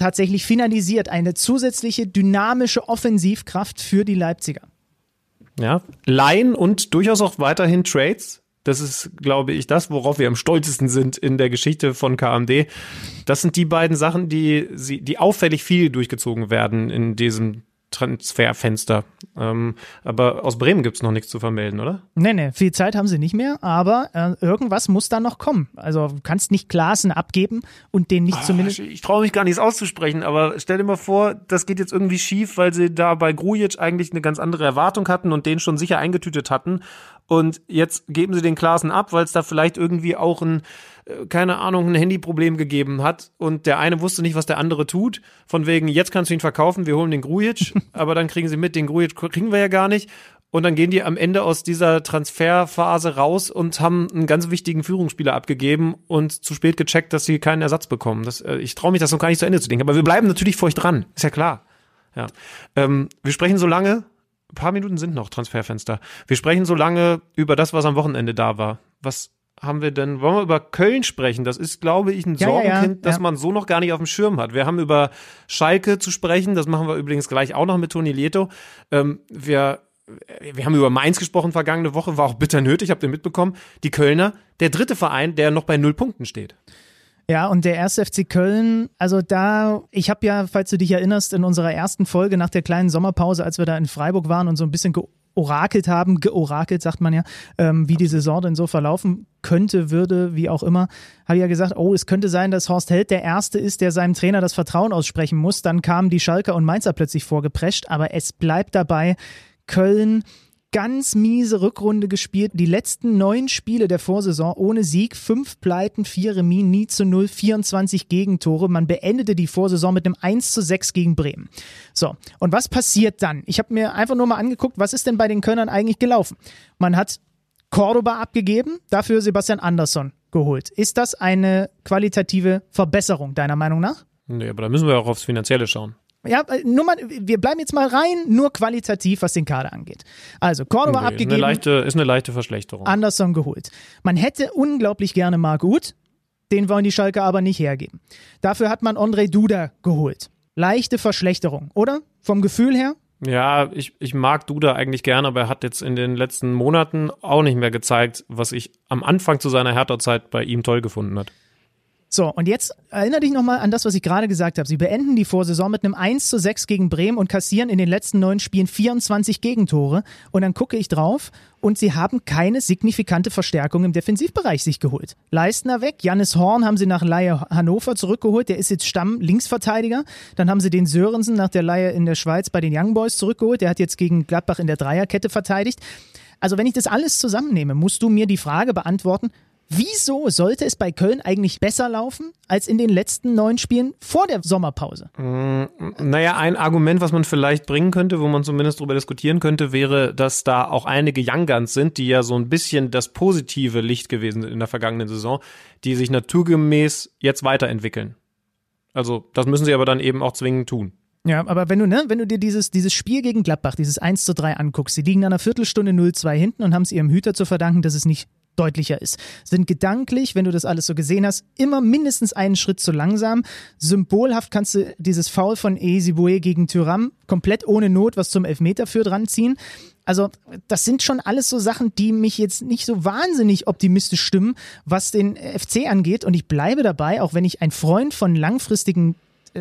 tatsächlich finalisiert. Eine zusätzliche dynamische Offensivkraft für die Leipziger. Ja, Laien und durchaus auch weiterhin Trades. Das ist, glaube ich, das, worauf wir am stolzesten sind in der Geschichte von KMD. Das sind die beiden Sachen, die, die auffällig viel durchgezogen werden in diesem Transferfenster. Ähm, aber aus Bremen gibt es noch nichts zu vermelden, oder? Nee, nee, viel Zeit haben sie nicht mehr, aber äh, irgendwas muss da noch kommen. Also du kannst nicht Klassen abgeben und den nicht ah, zumindest. Ich, ich traue mich gar nichts auszusprechen, aber stell dir mal vor, das geht jetzt irgendwie schief, weil sie da bei Grujic eigentlich eine ganz andere Erwartung hatten und den schon sicher eingetütet hatten. Und jetzt geben sie den Klassen ab, weil es da vielleicht irgendwie auch ein keine Ahnung, ein Handyproblem gegeben hat und der eine wusste nicht, was der andere tut. Von wegen, jetzt kannst du ihn verkaufen, wir holen den Grujic, [laughs] aber dann kriegen sie mit, den Grujic kriegen wir ja gar nicht. Und dann gehen die am Ende aus dieser Transferphase raus und haben einen ganz wichtigen Führungsspieler abgegeben und zu spät gecheckt, dass sie keinen Ersatz bekommen. Das, äh, ich traue mich das noch gar nicht zu Ende zu denken. Aber wir bleiben natürlich für euch dran. Ist ja klar. Ja. Ähm, wir sprechen so lange, ein paar Minuten sind noch Transferfenster. Wir sprechen so lange über das, was am Wochenende da war. Was haben wir denn, wollen wir über Köln sprechen? Das ist, glaube ich, ein ja, Sorgenkind, ja, ja, das man so noch gar nicht auf dem Schirm hat. Wir haben über Schalke zu sprechen, das machen wir übrigens gleich auch noch mit Toni Lieto. Ähm, wir, wir haben über Mainz gesprochen vergangene Woche, war auch bitter nötig, habt ihr mitbekommen. Die Kölner, der dritte Verein, der noch bei null Punkten steht. Ja, und der erste FC Köln, also da, ich habe ja, falls du dich erinnerst, in unserer ersten Folge nach der kleinen Sommerpause, als wir da in Freiburg waren und so ein bisschen orakelt haben, georakelt sagt man ja, ähm, wie die Saison denn so verlaufen könnte, würde, wie auch immer, habe ich ja gesagt, oh, es könnte sein, dass Horst Held der Erste ist, der seinem Trainer das Vertrauen aussprechen muss. Dann kamen die Schalker und Mainzer plötzlich vorgeprescht, aber es bleibt dabei, Köln ganz miese Rückrunde gespielt. Die letzten neun Spiele der Vorsaison ohne Sieg, fünf Pleiten, vier Remis, nie zu null, 24 Gegentore. Man beendete die Vorsaison mit einem 1 zu 6 gegen Bremen. So, und was passiert dann? Ich habe mir einfach nur mal angeguckt, was ist denn bei den Kölnern eigentlich gelaufen? Man hat Cordoba abgegeben, dafür Sebastian Andersson geholt. Ist das eine qualitative Verbesserung, deiner Meinung nach? Nee, aber da müssen wir auch aufs Finanzielle schauen. Ja, äh, nur mal, wir bleiben jetzt mal rein, nur qualitativ, was den Kader angeht. Also, Cordoba nee, abgegeben. Ist eine, leichte, ist eine leichte Verschlechterung. Anderson geholt. Man hätte unglaublich gerne Marc Uth, den wollen die Schalke aber nicht hergeben. Dafür hat man André Duda geholt. Leichte Verschlechterung, oder? Vom Gefühl her? Ja, ich, ich mag Duda eigentlich gerne, aber er hat jetzt in den letzten Monaten auch nicht mehr gezeigt, was ich am Anfang zu seiner Hertha-Zeit bei ihm toll gefunden hat. So, und jetzt erinnere dich nochmal an das, was ich gerade gesagt habe. Sie beenden die Vorsaison mit einem 1 zu 6 gegen Bremen und kassieren in den letzten neun Spielen 24 Gegentore. Und dann gucke ich drauf und sie haben keine signifikante Verstärkung im Defensivbereich sich geholt. Leistner weg, Jannis Horn haben sie nach Laie Hannover zurückgeholt, der ist jetzt Stamm-Linksverteidiger. Dann haben sie den Sörensen nach der Laie in der Schweiz bei den Young Boys zurückgeholt, der hat jetzt gegen Gladbach in der Dreierkette verteidigt. Also wenn ich das alles zusammennehme, musst du mir die Frage beantworten, Wieso sollte es bei Köln eigentlich besser laufen als in den letzten neun Spielen vor der Sommerpause? Mm, naja, ein Argument, was man vielleicht bringen könnte, wo man zumindest darüber diskutieren könnte, wäre, dass da auch einige Young Guns sind, die ja so ein bisschen das positive Licht gewesen sind in der vergangenen Saison, die sich naturgemäß jetzt weiterentwickeln. Also, das müssen sie aber dann eben auch zwingend tun. Ja, aber wenn du, ne, wenn du dir dieses, dieses Spiel gegen Gladbach, dieses 1 zu 3 anguckst, sie liegen an einer Viertelstunde 0-2 hinten und haben es ihrem Hüter zu verdanken, dass es nicht deutlicher ist. Sind gedanklich, wenn du das alles so gesehen hast, immer mindestens einen Schritt zu langsam. Symbolhaft kannst du dieses Foul von Ezibue gegen Tyram komplett ohne Not, was zum Elfmeter führt, ranziehen. Also, das sind schon alles so Sachen, die mich jetzt nicht so wahnsinnig optimistisch stimmen, was den FC angeht. Und ich bleibe dabei, auch wenn ich ein Freund von langfristigen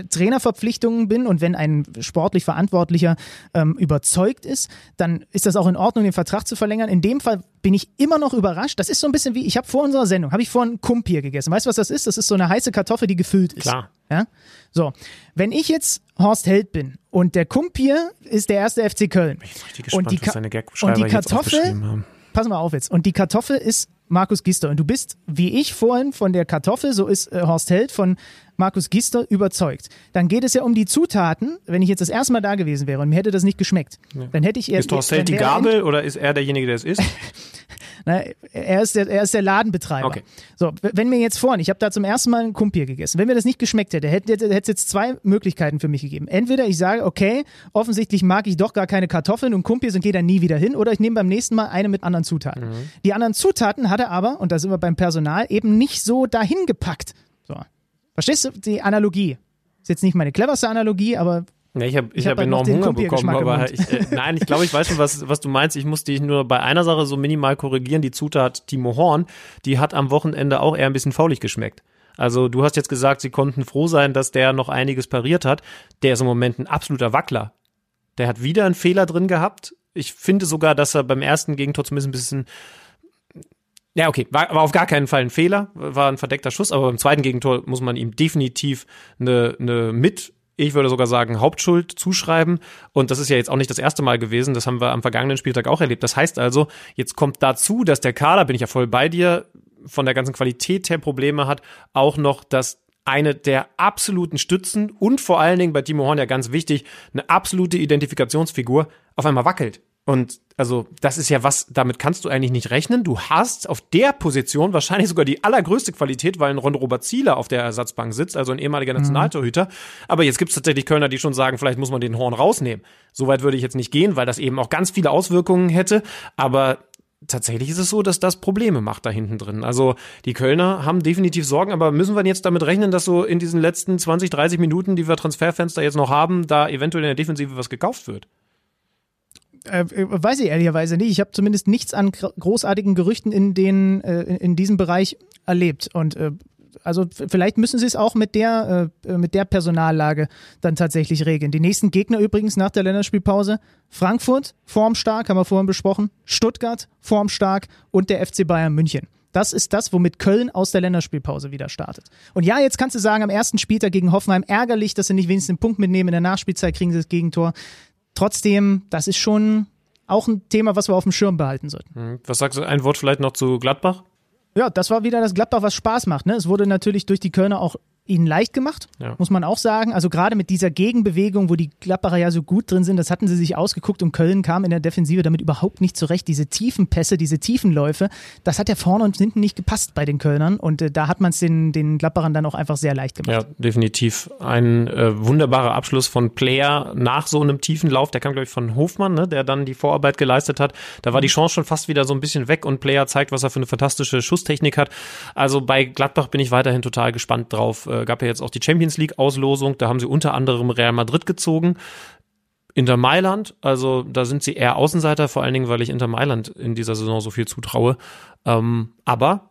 Trainerverpflichtungen bin und wenn ein sportlich Verantwortlicher ähm, überzeugt ist, dann ist das auch in Ordnung, den Vertrag zu verlängern. In dem Fall bin ich immer noch überrascht. Das ist so ein bisschen wie, ich habe vor unserer Sendung, habe ich vorhin Kumpir gegessen. Weißt du, was das ist? Das ist so eine heiße Kartoffel, die gefüllt ist. Klar. Ja? So, wenn ich jetzt Horst Held bin und der Kumpir ist der erste FC Köln ich bin richtig gespannt, die, und die Kartoffel, pass mal auf jetzt, und die Kartoffel ist Markus Gister. Und du bist, wie ich vorhin von der Kartoffel, so ist äh, Horst Held von Markus Gister überzeugt. Dann geht es ja um die Zutaten. Wenn ich jetzt das erste Mal da gewesen wäre und mir hätte das nicht geschmeckt, ja. dann hätte ich eher. Ist Horst Held die Gabel oder ist er derjenige, der es isst? [laughs] Ne? Er, ist der, er ist der Ladenbetreiber. Okay. So, wenn mir jetzt vorhin, ich habe da zum ersten Mal ein Kumpir gegessen, wenn mir das nicht geschmeckt hätte, hätte, hätte es jetzt zwei Möglichkeiten für mich gegeben. Entweder ich sage, okay, offensichtlich mag ich doch gar keine Kartoffeln und Kumpirs und gehe dann nie wieder hin, oder ich nehme beim nächsten Mal eine mit anderen Zutaten. Mhm. Die anderen Zutaten hat er aber, und da sind wir beim Personal, eben nicht so dahin gepackt. So. Verstehst du die Analogie? Ist jetzt nicht meine cleverste Analogie, aber ja, ich habe ich hab, hab enorm Hunger bekommen, aber ich, äh, nein, ich glaube, ich weiß schon, was, was du meinst. Ich musste dich nur bei einer Sache so minimal korrigieren. Die Zutat Timo Horn, die hat am Wochenende auch eher ein bisschen faulig geschmeckt. Also du hast jetzt gesagt, sie konnten froh sein, dass der noch einiges pariert hat. Der ist im Moment ein absoluter Wackler. Der hat wieder einen Fehler drin gehabt. Ich finde sogar, dass er beim ersten Gegentor zumindest ein bisschen ja, okay, war, war auf gar keinen Fall ein Fehler, war ein verdeckter Schuss, aber beim zweiten Gegentor muss man ihm definitiv eine, eine mit ich würde sogar sagen, Hauptschuld zuschreiben. Und das ist ja jetzt auch nicht das erste Mal gewesen. Das haben wir am vergangenen Spieltag auch erlebt. Das heißt also, jetzt kommt dazu, dass der Kader, bin ich ja voll bei dir, von der ganzen Qualität her Probleme hat, auch noch, dass eine der absoluten Stützen und vor allen Dingen bei Timo Horn ja ganz wichtig, eine absolute Identifikationsfigur auf einmal wackelt. Und also, das ist ja was, damit kannst du eigentlich nicht rechnen. Du hast auf der Position wahrscheinlich sogar die allergrößte Qualität, weil ein Ron Robert Zieler auf der Ersatzbank sitzt, also ein ehemaliger mhm. Nationaltorhüter. Mhm. Aber jetzt gibt es tatsächlich Kölner, die schon sagen, vielleicht muss man den Horn rausnehmen. Soweit würde ich jetzt nicht gehen, weil das eben auch ganz viele Auswirkungen hätte. Aber tatsächlich ist es so, dass das Probleme macht da hinten drin. Also die Kölner haben definitiv Sorgen, aber müssen wir jetzt damit rechnen, dass so in diesen letzten 20, 30 Minuten, die wir Transferfenster jetzt noch haben, da eventuell in der Defensive was gekauft wird? Äh, weiß ich ehrlicherweise nicht. Ich habe zumindest nichts an großartigen Gerüchten in, den, äh, in diesem Bereich erlebt. Und äh, also vielleicht müssen sie es auch mit der, äh, mit der Personallage dann tatsächlich regeln. Die nächsten Gegner übrigens nach der Länderspielpause: Frankfurt, formstark, haben wir vorhin besprochen, Stuttgart, formstark und der FC Bayern München. Das ist das, womit Köln aus der Länderspielpause wieder startet. Und ja, jetzt kannst du sagen, am ersten Spieltag gegen Hoffenheim ärgerlich, dass sie nicht wenigstens einen Punkt mitnehmen. In der Nachspielzeit kriegen sie das Gegentor. Trotzdem, das ist schon auch ein Thema, was wir auf dem Schirm behalten sollten. Mhm. Was sagst du, ein Wort vielleicht noch zu Gladbach? Ja, das war wieder das Gladbach, was Spaß macht. Ne? Es wurde natürlich durch die Kölner auch ihnen leicht gemacht, ja. muss man auch sagen. Also gerade mit dieser Gegenbewegung, wo die Gladbacher ja so gut drin sind, das hatten sie sich ausgeguckt und Köln kam in der Defensive damit überhaupt nicht zurecht. Diese tiefen Pässe, diese tiefen Läufe, das hat ja vorne und hinten nicht gepasst bei den Kölnern und äh, da hat man es den, den Gladbachern dann auch einfach sehr leicht gemacht. Ja, definitiv. Ein äh, wunderbarer Abschluss von Player nach so einem tiefen Lauf, der kam glaube ich von Hofmann, ne, der dann die Vorarbeit geleistet hat. Da war die Chance schon fast wieder so ein bisschen weg und Player zeigt, was er für eine fantastische Schusstechnik hat. Also bei Gladbach bin ich weiterhin total gespannt drauf. Äh, gab ja jetzt auch die Champions League Auslosung, da haben sie unter anderem Real Madrid gezogen. Inter Mailand, also da sind sie eher Außenseiter, vor allen Dingen, weil ich Inter Mailand in dieser Saison so viel zutraue. Ähm, aber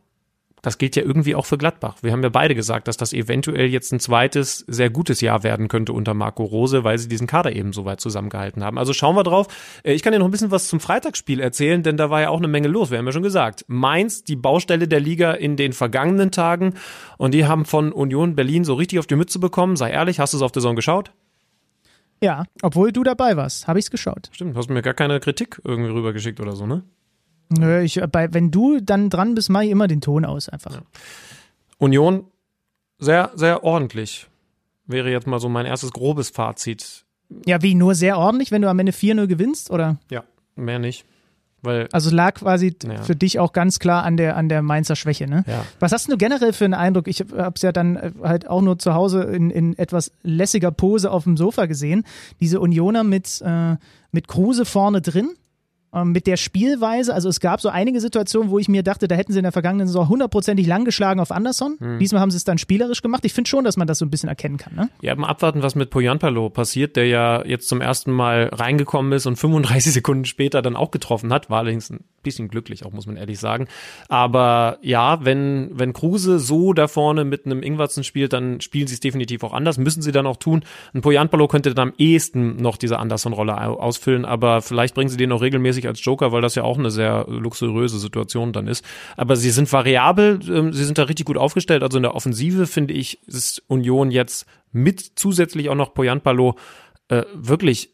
das gilt ja irgendwie auch für Gladbach. Wir haben ja beide gesagt, dass das eventuell jetzt ein zweites sehr gutes Jahr werden könnte unter Marco Rose, weil sie diesen Kader eben so weit zusammengehalten haben. Also schauen wir drauf. Äh, ich kann dir noch ein bisschen was zum Freitagsspiel erzählen, denn da war ja auch eine Menge los. Wir haben ja schon gesagt, Mainz, die Baustelle der Liga in den vergangenen Tagen und die haben von Union Berlin so richtig auf die Mütze bekommen. Sei ehrlich, hast du es auf der Saison geschaut? Ja, obwohl du dabei warst, habe ich es geschaut. Stimmt, hast mir gar keine Kritik irgendwie rübergeschickt oder so, ne? Nö, ich, bei, wenn du dann dran bist, mache ich immer den Ton aus einfach. Ja. Union, sehr, sehr ordentlich. Wäre jetzt mal so mein erstes grobes Fazit. Ja, wie nur sehr ordentlich, wenn du am Ende 4-0 gewinnst, oder? Ja, mehr nicht. Weil, also lag quasi ja. für dich auch ganz klar an der, an der Mainzer Schwäche, ne? Ja. Was hast du generell für einen Eindruck? Ich habe es ja dann äh, halt auch nur zu Hause in, in etwas lässiger Pose auf dem Sofa gesehen. Diese Unioner mit, äh, mit Kruse vorne drin mit der Spielweise, also es gab so einige Situationen, wo ich mir dachte, da hätten sie in der vergangenen Saison hundertprozentig lang geschlagen auf Anderson. Hm. Diesmal haben sie es dann spielerisch gemacht. Ich finde schon, dass man das so ein bisschen erkennen kann. Ne? Ja, mal abwarten, was mit Poyanpalo passiert, der ja jetzt zum ersten Mal reingekommen ist und 35 [laughs] Sekunden später dann auch getroffen hat. War allerdings ein bisschen glücklich, auch muss man ehrlich sagen. Aber ja, wenn, wenn Kruse so da vorne mit einem Ingwertsen spielt, dann spielen sie es definitiv auch anders. Müssen sie dann auch tun. Ein Poyanpalo könnte dann am ehesten noch diese Anderson-Rolle ausfüllen, aber vielleicht bringen sie den auch regelmäßig regelmäßig als Joker, weil das ja auch eine sehr luxuriöse Situation dann ist. Aber sie sind variabel, ähm, sie sind da richtig gut aufgestellt. Also in der Offensive finde ich, ist Union jetzt mit zusätzlich auch noch Poyanpalo äh, wirklich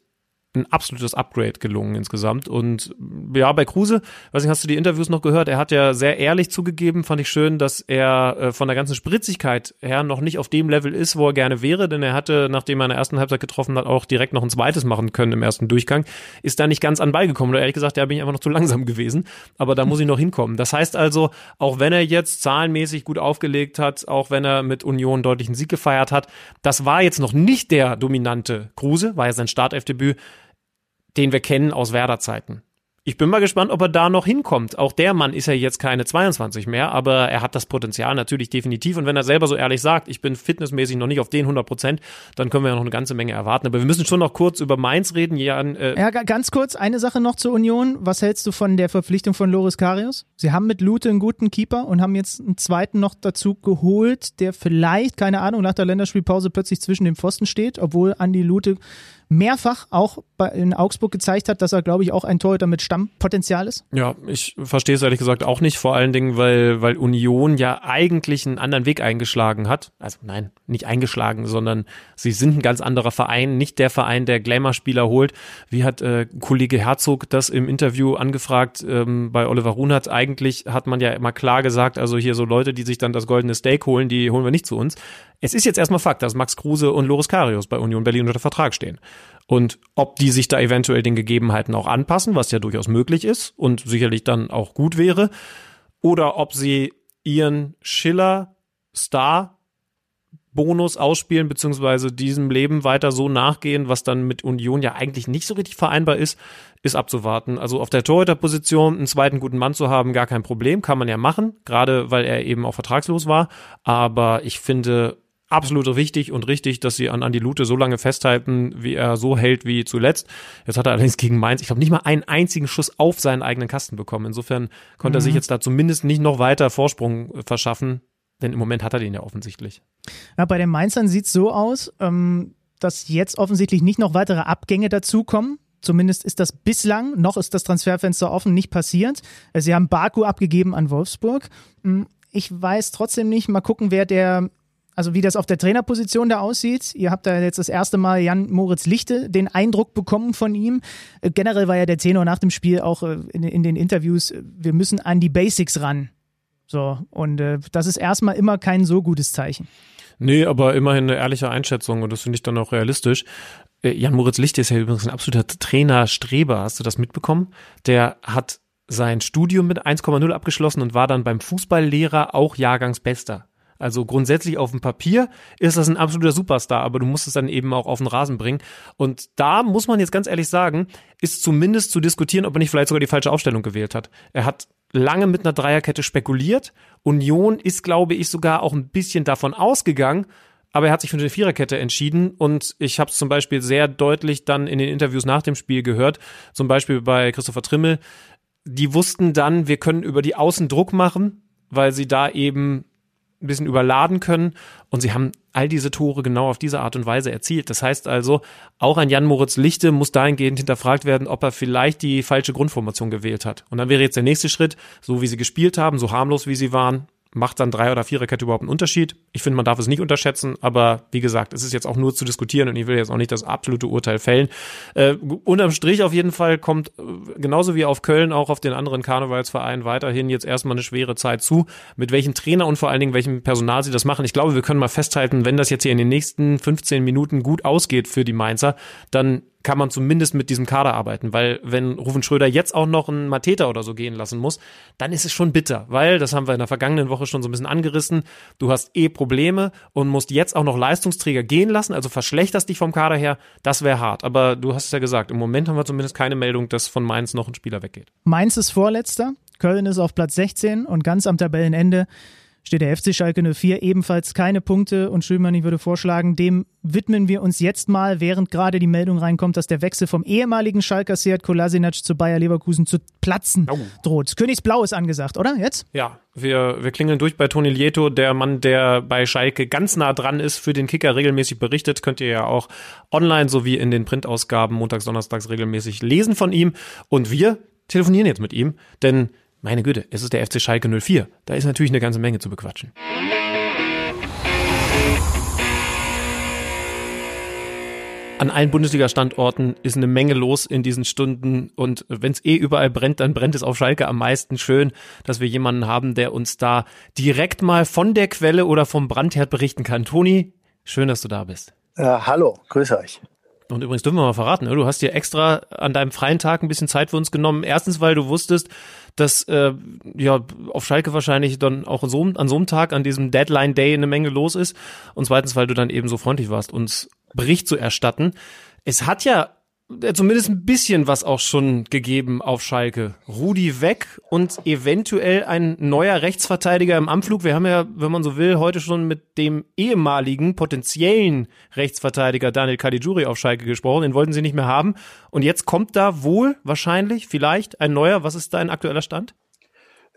ein absolutes Upgrade gelungen insgesamt. Und ja, bei Kruse, weiß nicht, hast du die Interviews noch gehört? Er hat ja sehr ehrlich zugegeben, fand ich schön, dass er äh, von der ganzen Spritzigkeit her noch nicht auf dem Level ist, wo er gerne wäre, denn er hatte, nachdem er in der ersten Halbzeit getroffen hat, auch direkt noch ein zweites machen können im ersten Durchgang. Ist da nicht ganz an Ball gekommen. Oder ehrlich gesagt, da bin ich einfach noch zu langsam gewesen. Aber da muss ich noch hinkommen. Das heißt also, auch wenn er jetzt zahlenmäßig gut aufgelegt hat, auch wenn er mit Union deutlichen Sieg gefeiert hat, das war jetzt noch nicht der dominante Kruse, war ja sein Startelfdebüt den wir kennen aus Werder-Zeiten. Ich bin mal gespannt, ob er da noch hinkommt. Auch der Mann ist ja jetzt keine 22 mehr, aber er hat das Potenzial natürlich definitiv. Und wenn er selber so ehrlich sagt, ich bin fitnessmäßig noch nicht auf den 100 Prozent, dann können wir ja noch eine ganze Menge erwarten. Aber wir müssen schon noch kurz über Mainz reden. Jan, äh ja, ganz kurz, eine Sache noch zur Union. Was hältst du von der Verpflichtung von Loris Karius? Sie haben mit Lute einen guten Keeper und haben jetzt einen zweiten noch dazu geholt, der vielleicht, keine Ahnung, nach der Länderspielpause plötzlich zwischen dem Pfosten steht, obwohl Andi Lute mehrfach auch bei, in Augsburg gezeigt hat, dass er, glaube ich, auch ein Torhüter mit Stammpotenzial ist? Ja, ich verstehe es ehrlich gesagt auch nicht, vor allen Dingen, weil, weil Union ja eigentlich einen anderen Weg eingeschlagen hat. Also nein, nicht eingeschlagen, sondern sie sind ein ganz anderer Verein, nicht der Verein, der Glamour-Spieler holt. Wie hat äh, Kollege Herzog das im Interview angefragt ähm, bei Oliver Runert? Eigentlich hat man ja immer klar gesagt, also hier so Leute, die sich dann das goldene Steak holen, die holen wir nicht zu uns. Es ist jetzt erstmal Fakt, dass Max Kruse und Loris Karius bei Union Berlin unter Vertrag stehen. Und ob die sich da eventuell den Gegebenheiten auch anpassen, was ja durchaus möglich ist und sicherlich dann auch gut wäre, oder ob sie ihren Schiller Star Bonus ausspielen, beziehungsweise diesem Leben weiter so nachgehen, was dann mit Union ja eigentlich nicht so richtig vereinbar ist, ist abzuwarten. Also auf der Torhüterposition einen zweiten guten Mann zu haben, gar kein Problem, kann man ja machen, gerade weil er eben auch vertragslos war. Aber ich finde, absolut wichtig und richtig, dass sie an Andi Lute so lange festhalten, wie er so hält wie zuletzt. Jetzt hat er allerdings gegen Mainz, ich glaube, nicht mal einen einzigen Schuss auf seinen eigenen Kasten bekommen. Insofern konnte mhm. er sich jetzt da zumindest nicht noch weiter Vorsprung verschaffen, denn im Moment hat er den ja offensichtlich. Ja, bei den Mainzern sieht es so aus, ähm, dass jetzt offensichtlich nicht noch weitere Abgänge dazukommen. Zumindest ist das bislang, noch ist das Transferfenster offen, nicht passiert. Sie haben Baku abgegeben an Wolfsburg. Hm, ich weiß trotzdem nicht, mal gucken, wer der also wie das auf der Trainerposition da aussieht. Ihr habt da jetzt das erste Mal Jan Moritz Lichte den Eindruck bekommen von ihm. Äh, generell war ja der Tenor nach dem Spiel auch äh, in, den Interviews, äh, wir müssen an die Basics ran. So, und das ist erstmal immer kein so gutes Zeichen. Nee, aber immerhin eine ehrliche Einschätzung und das finde ich dann auch realistisch. Jan Moritz Lichte ist ja übrigens ein absoluter Trainerstreber. Hast du das mitbekommen? Der hat sein Studium mit 1,0 abgeschlossen und war dann beim Fußballlehrer auch Jahrgangsbester. Also grundsätzlich auf dem Papier ist das ein absoluter Superstar, aber du musst es dann eben auch auf den Rasen bringen. Und da muss man jetzt ganz ehrlich sagen, ist zumindest zu diskutieren, ob er nicht vielleicht sogar die falsche Aufstellung gewählt hat. Er hat lange mit einer Dreierkette spekuliert. Union ist, glaube ich, sogar auch ein bisschen davon ausgegangen, aber er hat sich für eine Viererkette entschieden und ich habe es zum Beispiel sehr deutlich dann in den Interviews nach dem Spiel gehört, zum Beispiel bei Christopher Trimmel. Die wussten dann, wir können über die Außen Druck machen, weil sie da eben ein bisschen überladen können. Und sie haben all diese Tore genau auf diese Art und Weise erzielt. Das heißt also, auch ein Jan Moritz Lichte muss dahingehend hinterfragt werden, ob er vielleicht die falsche Grundformation gewählt hat. Und dann wäre jetzt der nächste Schritt, so wie sie gespielt haben, so harmlos wie sie waren, macht dann drei oder Viererkette überhaupt einen Unterschied? Ich finde, man darf es nicht unterschätzen, aber wie gesagt, es ist jetzt auch nur zu diskutieren und ich will jetzt auch nicht das absolute Urteil fällen. Äh, unterm Strich auf jeden Fall kommt äh, genauso wie auf Köln auch auf den anderen Karnevalsvereinen weiterhin jetzt erstmal eine schwere Zeit zu. Mit welchem Trainer und vor allen Dingen welchem Personal sie das machen. Ich glaube, wir können mal festhalten, wenn das jetzt hier in den nächsten 15 Minuten gut ausgeht für die Mainzer, dann kann man zumindest mit diesem Kader arbeiten, weil wenn Rufen Schröder jetzt auch noch einen Mateta oder so gehen lassen muss, dann ist es schon bitter, weil, das haben wir in der vergangenen Woche schon so ein bisschen angerissen, du hast eh Probleme und musst jetzt auch noch Leistungsträger gehen lassen, also verschlechterst dich vom Kader her, das wäre hart. Aber du hast es ja gesagt, im Moment haben wir zumindest keine Meldung, dass von Mainz noch ein Spieler weggeht. Mainz ist Vorletzter, Köln ist auf Platz 16 und ganz am Tabellenende steht der FC Schalke 04 ebenfalls keine Punkte und Schülmann, ich würde vorschlagen, dem widmen wir uns jetzt mal, während gerade die Meldung reinkommt, dass der Wechsel vom ehemaligen Schalker Seat Kolasinac zu Bayer Leverkusen zu platzen oh. droht. Königsblau ist angesagt, oder? Jetzt? Ja, wir, wir klingeln durch bei Toni Lieto, der Mann, der bei Schalke ganz nah dran ist, für den Kicker regelmäßig berichtet. Könnt ihr ja auch online sowie in den Printausgaben montags, donnerstags regelmäßig lesen von ihm. Und wir telefonieren jetzt mit ihm, denn meine Güte, es ist der FC Schalke 04. Da ist natürlich eine ganze Menge zu bequatschen. An allen Bundesliga-Standorten ist eine Menge los in diesen Stunden und wenn es eh überall brennt, dann brennt es auf Schalke am meisten. Schön, dass wir jemanden haben, der uns da direkt mal von der Quelle oder vom Brandherd berichten kann. Toni, schön, dass du da bist. Ja, hallo, grüße euch. Und übrigens dürfen wir mal verraten, ne? du hast dir extra an deinem freien Tag ein bisschen Zeit für uns genommen. Erstens, weil du wusstest, dass äh, ja auf Schalke wahrscheinlich dann auch so, an so einem Tag, an diesem Deadline Day eine Menge los ist. Und zweitens, weil du dann eben so freundlich warst, uns Bericht zu erstatten. Es hat ja zumindest ein bisschen was auch schon gegeben auf Schalke. Rudi weg und eventuell ein neuer Rechtsverteidiger im Anflug. Wir haben ja, wenn man so will, heute schon mit dem ehemaligen potenziellen Rechtsverteidiger Daniel Caligiuri auf Schalke gesprochen. Den wollten sie nicht mehr haben. Und jetzt kommt da wohl, wahrscheinlich, vielleicht ein neuer. Was ist dein aktueller Stand?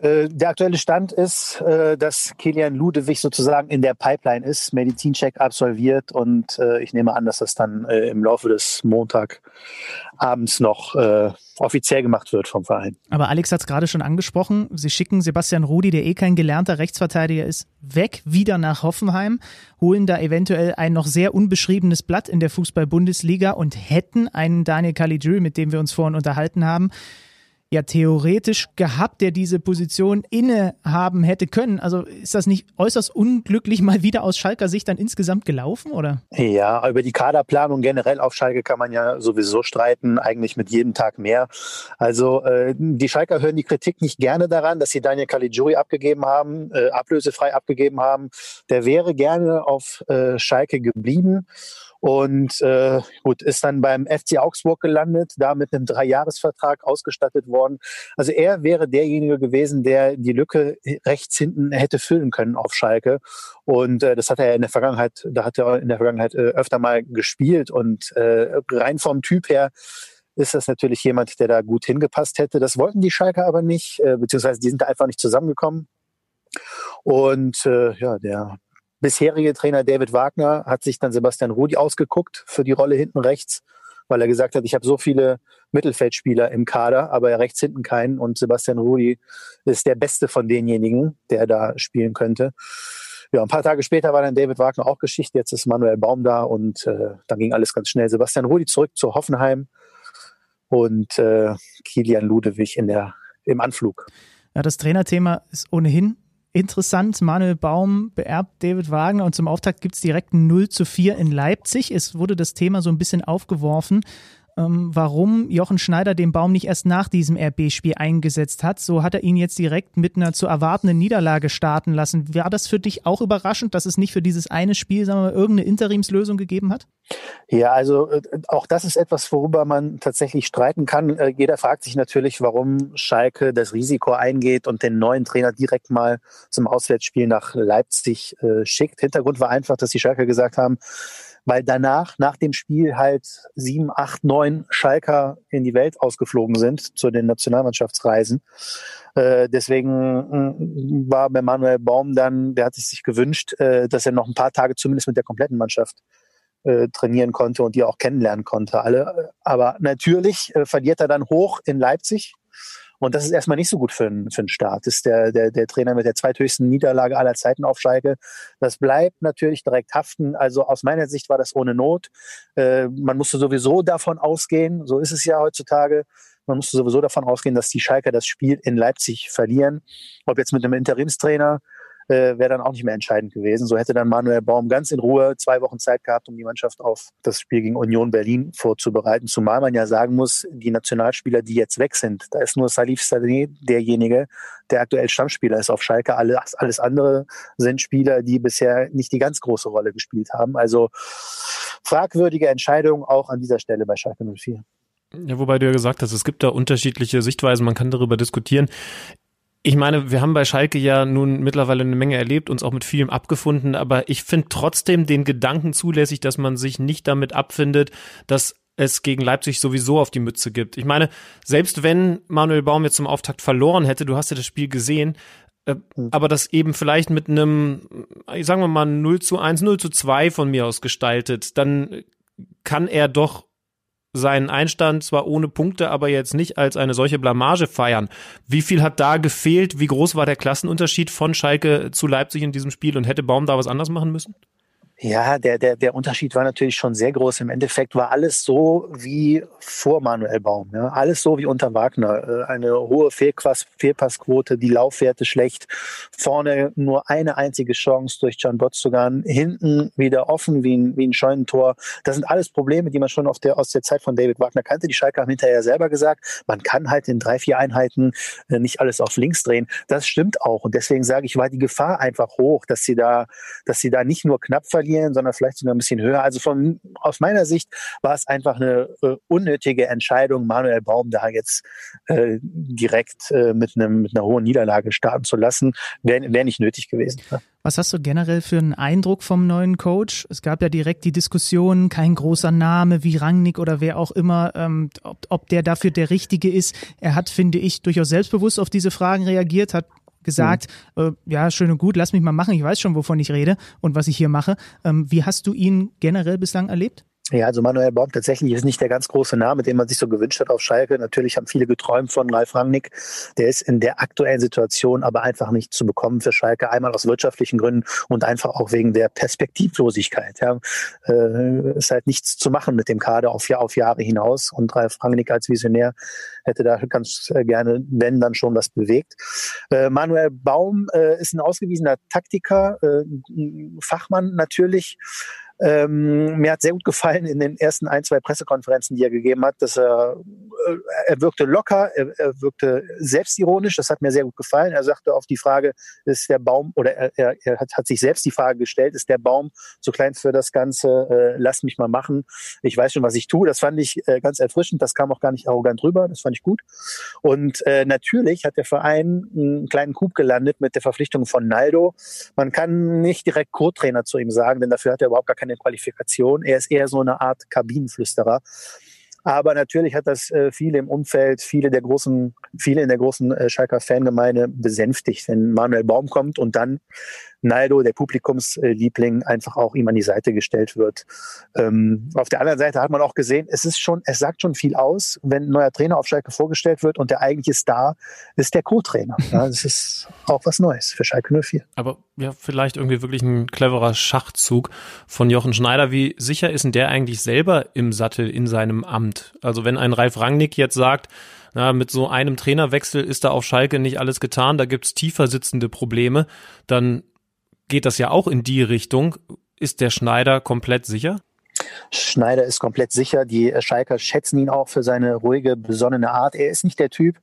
Äh, der aktuelle Stand ist, äh, dass Kilian Ludewig sozusagen in der Pipeline ist, Medizincheck absolviert und äh, ich nehme an, dass das dann im Laufe des Montagabends noch offiziell gemacht wird vom Verein. Aber Alex hat es gerade schon angesprochen. Sie schicken Sebastian Rudi, der eh kein gelernter Rechtsverteidiger ist, weg, wieder nach Hoffenheim, holen da eventuell ein noch sehr unbeschriebenes Blatt in der Fußball-Bundesliga und hätten einen Daniel Caligiuri, mit dem wir uns vorhin unterhalten haben, ja theoretisch gehabt, der diese Position innehaben hätte können. Also ist das nicht äußerst unglücklich mal wieder aus Schalker Sicht dann insgesamt gelaufen, oder? Ja, über die Kaderplanung generell auf Schalke kann man ja sowieso streiten, eigentlich mit jedem Tag mehr. Also äh, die Schalker hören die Kritik nicht gerne daran, dass sie Daniel Caligiuri abgegeben haben, äh, ablösefrei abgegeben haben. Der wäre gerne auf äh, Schalke geblieben und äh, gut, ist dann beim FC Augsburg gelandet, da mit einem Dreijahresvertrag ausgestattet worden. Also er wäre derjenige gewesen, der die Lücke rechts hinten hätte füllen können auf Schalke. Und äh, das hat er in der Vergangenheit, da hat er in der Vergangenheit äh, öfter mal gespielt und äh, rein vom Typ her ist das natürlich jemand, der da gut hingepasst hätte. Das wollten die Schalke aber nicht, äh, beziehungsweise die sind da einfach nicht zusammengekommen. Und äh, ja, der bisherige Trainer David Wagner hat sich dann Sebastian Rudi ausgeguckt für die Rolle hinten rechts, weil er gesagt hat, ich habe so viele Mittelfeldspieler im Kader, aber rechts hinten keinen. Und Sebastian Rudi ist der beste von denjenigen, der da spielen könnte. Ja, ein paar Tage später war dann David Wagner auch Geschichte. Jetzt ist Manuel Baum da und äh, dann ging alles ganz schnell. Sebastian Rudi zurück zu Hoffenheim und äh, Kilian Ludewig in der, im Anflug. Ja, das Trainerthema ist ohnehin Interessant, Manuel Baum beerbt David Wagner und zum Auftakt gibt es direkt ein 0 zu 4 in Leipzig. Es wurde das Thema so ein bisschen aufgeworfen, warum Jochen Schneider den Baum nicht erst nach diesem RB-Spiel eingesetzt hat. So hat er ihn jetzt direkt mit einer zu erwartenden Niederlage starten lassen. War das für dich auch überraschend, dass es nicht für dieses eine Spiel, sagen wir mal, irgendeine Interimslösung gegeben hat? Ja, also äh, auch das ist etwas, worüber man tatsächlich streiten kann. Äh, jeder fragt sich natürlich, warum Schalke das Risiko eingeht und den neuen Trainer direkt mal zum Auswärtsspiel nach Leipzig äh, schickt. Hintergrund war einfach, dass die Schalke gesagt haben, weil danach, nach dem Spiel halt sieben, acht, neun Schalker in die Welt ausgeflogen sind zu den Nationalmannschaftsreisen. Äh, deswegen äh, war bei Manuel Baum dann, der hat sich gewünscht, äh, dass er noch ein paar Tage zumindest mit der kompletten Mannschaft äh, trainieren konnte und die auch kennenlernen konnte, alle. Aber natürlich verliert er dann hoch in Leipzig und das ist erstmal nicht so gut für, einen für einen Start. Das ist der, der, der Trainer mit der zweithöchsten Niederlage aller Zeiten auf Schalke. Das bleibt natürlich direkt haften. Also aus meiner Sicht war das ohne Not. Äh, man musste sowieso davon ausgehen, so ist es ja heutzutage, man musste sowieso davon ausgehen, dass die Schalker das Spiel in Leipzig verlieren. Ob jetzt mit einem Interimstrainer äh, wäre dann auch nicht mehr entscheidend gewesen. So hätte dann Manuel Baum ganz in Ruhe zwei Wochen Zeit gehabt, um die Mannschaft auf das Spiel gegen Union Berlin vorzubereiten. Zumal man ja sagen muss, die Nationalspieler, die jetzt weg sind, da ist nur Salif Saleh derjenige, der aktuell Stammspieler ist auf Schalke. Alles, alles andere sind Spieler, die bisher nicht die ganz große Rolle gespielt haben. Also fragwürdige Entscheidung auch an dieser Stelle bei Schalke 04. Ja, wobei du ja gesagt hast, es gibt da unterschiedliche Sichtweisen, man kann darüber diskutieren. Ich meine, wir haben bei Schalke ja nun mittlerweile eine Menge erlebt, uns auch mit vielem abgefunden, aber ich finde trotzdem den Gedanken zulässig, dass man sich nicht damit abfindet, dass es gegen Leipzig sowieso auf die Mütze gibt. Ich meine, selbst wenn Manuel Baum jetzt zum Auftakt verloren hätte, du hast ja das Spiel gesehen, äh, aber das eben vielleicht mit einem, sagen wir mal, 0 zu 1, 0 zu 2 von mir aus gestaltet, dann kann er doch seinen Einstand zwar ohne Punkte, aber jetzt nicht als eine solche Blamage feiern. Wie viel hat da gefehlt? Wie groß war der Klassenunterschied von Schalke zu Leipzig in diesem Spiel und hätte Baum da was anders machen müssen? Ja, der, der, der Unterschied war natürlich schon sehr groß. Im Endeffekt war alles so wie vor Manuel Baum. Ja? Alles so wie unter Wagner. Äh, eine hohe Fehlpass, Fehlpassquote, die Laufwerte schlecht. Vorne nur eine einzige Chance durch Can Botzugan. Hinten wieder offen wie ein, wie ein Scheunentor. Das sind alles Probleme, die man schon auf der, aus der Zeit von David Wagner kannte. Die Schalke haben hinterher selber gesagt, man kann halt in drei, vier Einheiten äh, nicht alles auf links drehen. Das stimmt auch. Und deswegen sage ich, war die Gefahr einfach hoch, dass sie da, dass sie da nicht nur knapp verlieren, verlieren, sondern vielleicht sogar ein bisschen höher. Also von, aus meiner Sicht war es einfach eine äh, unnötige Entscheidung, Manuel Baum da jetzt äh, direkt äh, mit, einem, mit einer hohen Niederlage starten zu lassen. Wäre wär nicht nötig gewesen. Ne? Was hast du generell für einen Eindruck vom neuen Coach? Es gab ja direkt die Diskussion, kein großer Name wie Rangnick oder wer auch immer, ähm, ob, ob der dafür der Richtige ist. Er hat, finde ich, durchaus selbstbewusst auf diese Fragen reagiert, hat gesagt, mhm. äh, ja, schön und gut, lass mich mal machen, ich weiß schon, wovon ich rede und was ich hier mache. Ähm, wie hast du ihn generell bislang erlebt? Ja, also Manuel Baum tatsächlich ist nicht der ganz große Name, den man sich so gewünscht hat auf Schalke. Natürlich haben viele geträumt von Ralf Rangnick. Der ist in der aktuellen Situation aber einfach nicht zu bekommen für Schalke. Einmal aus wirtschaftlichen Gründen und einfach auch wegen der Perspektivlosigkeit. Ja. Äh, ist halt nichts zu machen mit dem Kader auf, auf Jahre hinaus. Und Ralf Rangnick als Visionär hätte da ganz äh, gerne, wenn dann schon was bewegt. Äh, Manuel Baum äh, ist ein ausgewiesener Taktiker, äh, Fachmann natürlich. Ähm, mir hat sehr gut gefallen in den ersten ein, zwei Pressekonferenzen, die er gegeben hat, dass er, äh, er wirkte locker, er, er wirkte selbstironisch, das hat mir sehr gut gefallen. Er sagte auf die Frage, ist der Baum, oder er, er, hat, hat sich selbst die Frage gestellt, ist der Baum zu klein für das Ganze, äh, lass mich mal machen, ich weiß schon, was ich tue. Das fand ich äh, ganz erfrischend, das kam auch gar nicht arrogant rüber, das fand ich gut. Und äh, natürlich hat der Verein einen kleinen Coup gelandet mit der Verpflichtung von Naldo. Man kann nicht direkt Co-Trainer zu ihm sagen, denn dafür hat er überhaupt gar keine keine Qualifikation. Er ist eher so eine Art Kabinenflüsterer. Aber natürlich hat das äh, viele im Umfeld, viele der großen, viele in der großen äh, Schalker Fangemeinde besänftigt, wenn Manuel Baum kommt und dann Naldo, der Publikumsliebling, einfach auch ihm an die Seite gestellt wird. Ähm, auf der anderen Seite hat man auch gesehen, es ist schon, es sagt schon viel aus, wenn ein neuer Trainer auf Schalke vorgestellt wird und der eigentliche Star ist der Co-Trainer. [laughs] Ja, das ist auch was Neues für Schalke 04. Aber ja, vielleicht irgendwie wirklich ein cleverer Schachzug von Jochen Schneider. Wie sicher ist denn der eigentlich selber im Sattel in seinem Amt? Also wenn ein Ralf Rangnick jetzt sagt, na, mit so einem Trainerwechsel ist da auf Schalke nicht alles getan, da gibt's tiefer sitzende Probleme, dann geht das ja auch in die Richtung. Ist der Schneider komplett sicher? Schneider ist komplett sicher. Die Schalker schätzen ihn auch für seine ruhige, besonnene Art. Er ist nicht der Typ,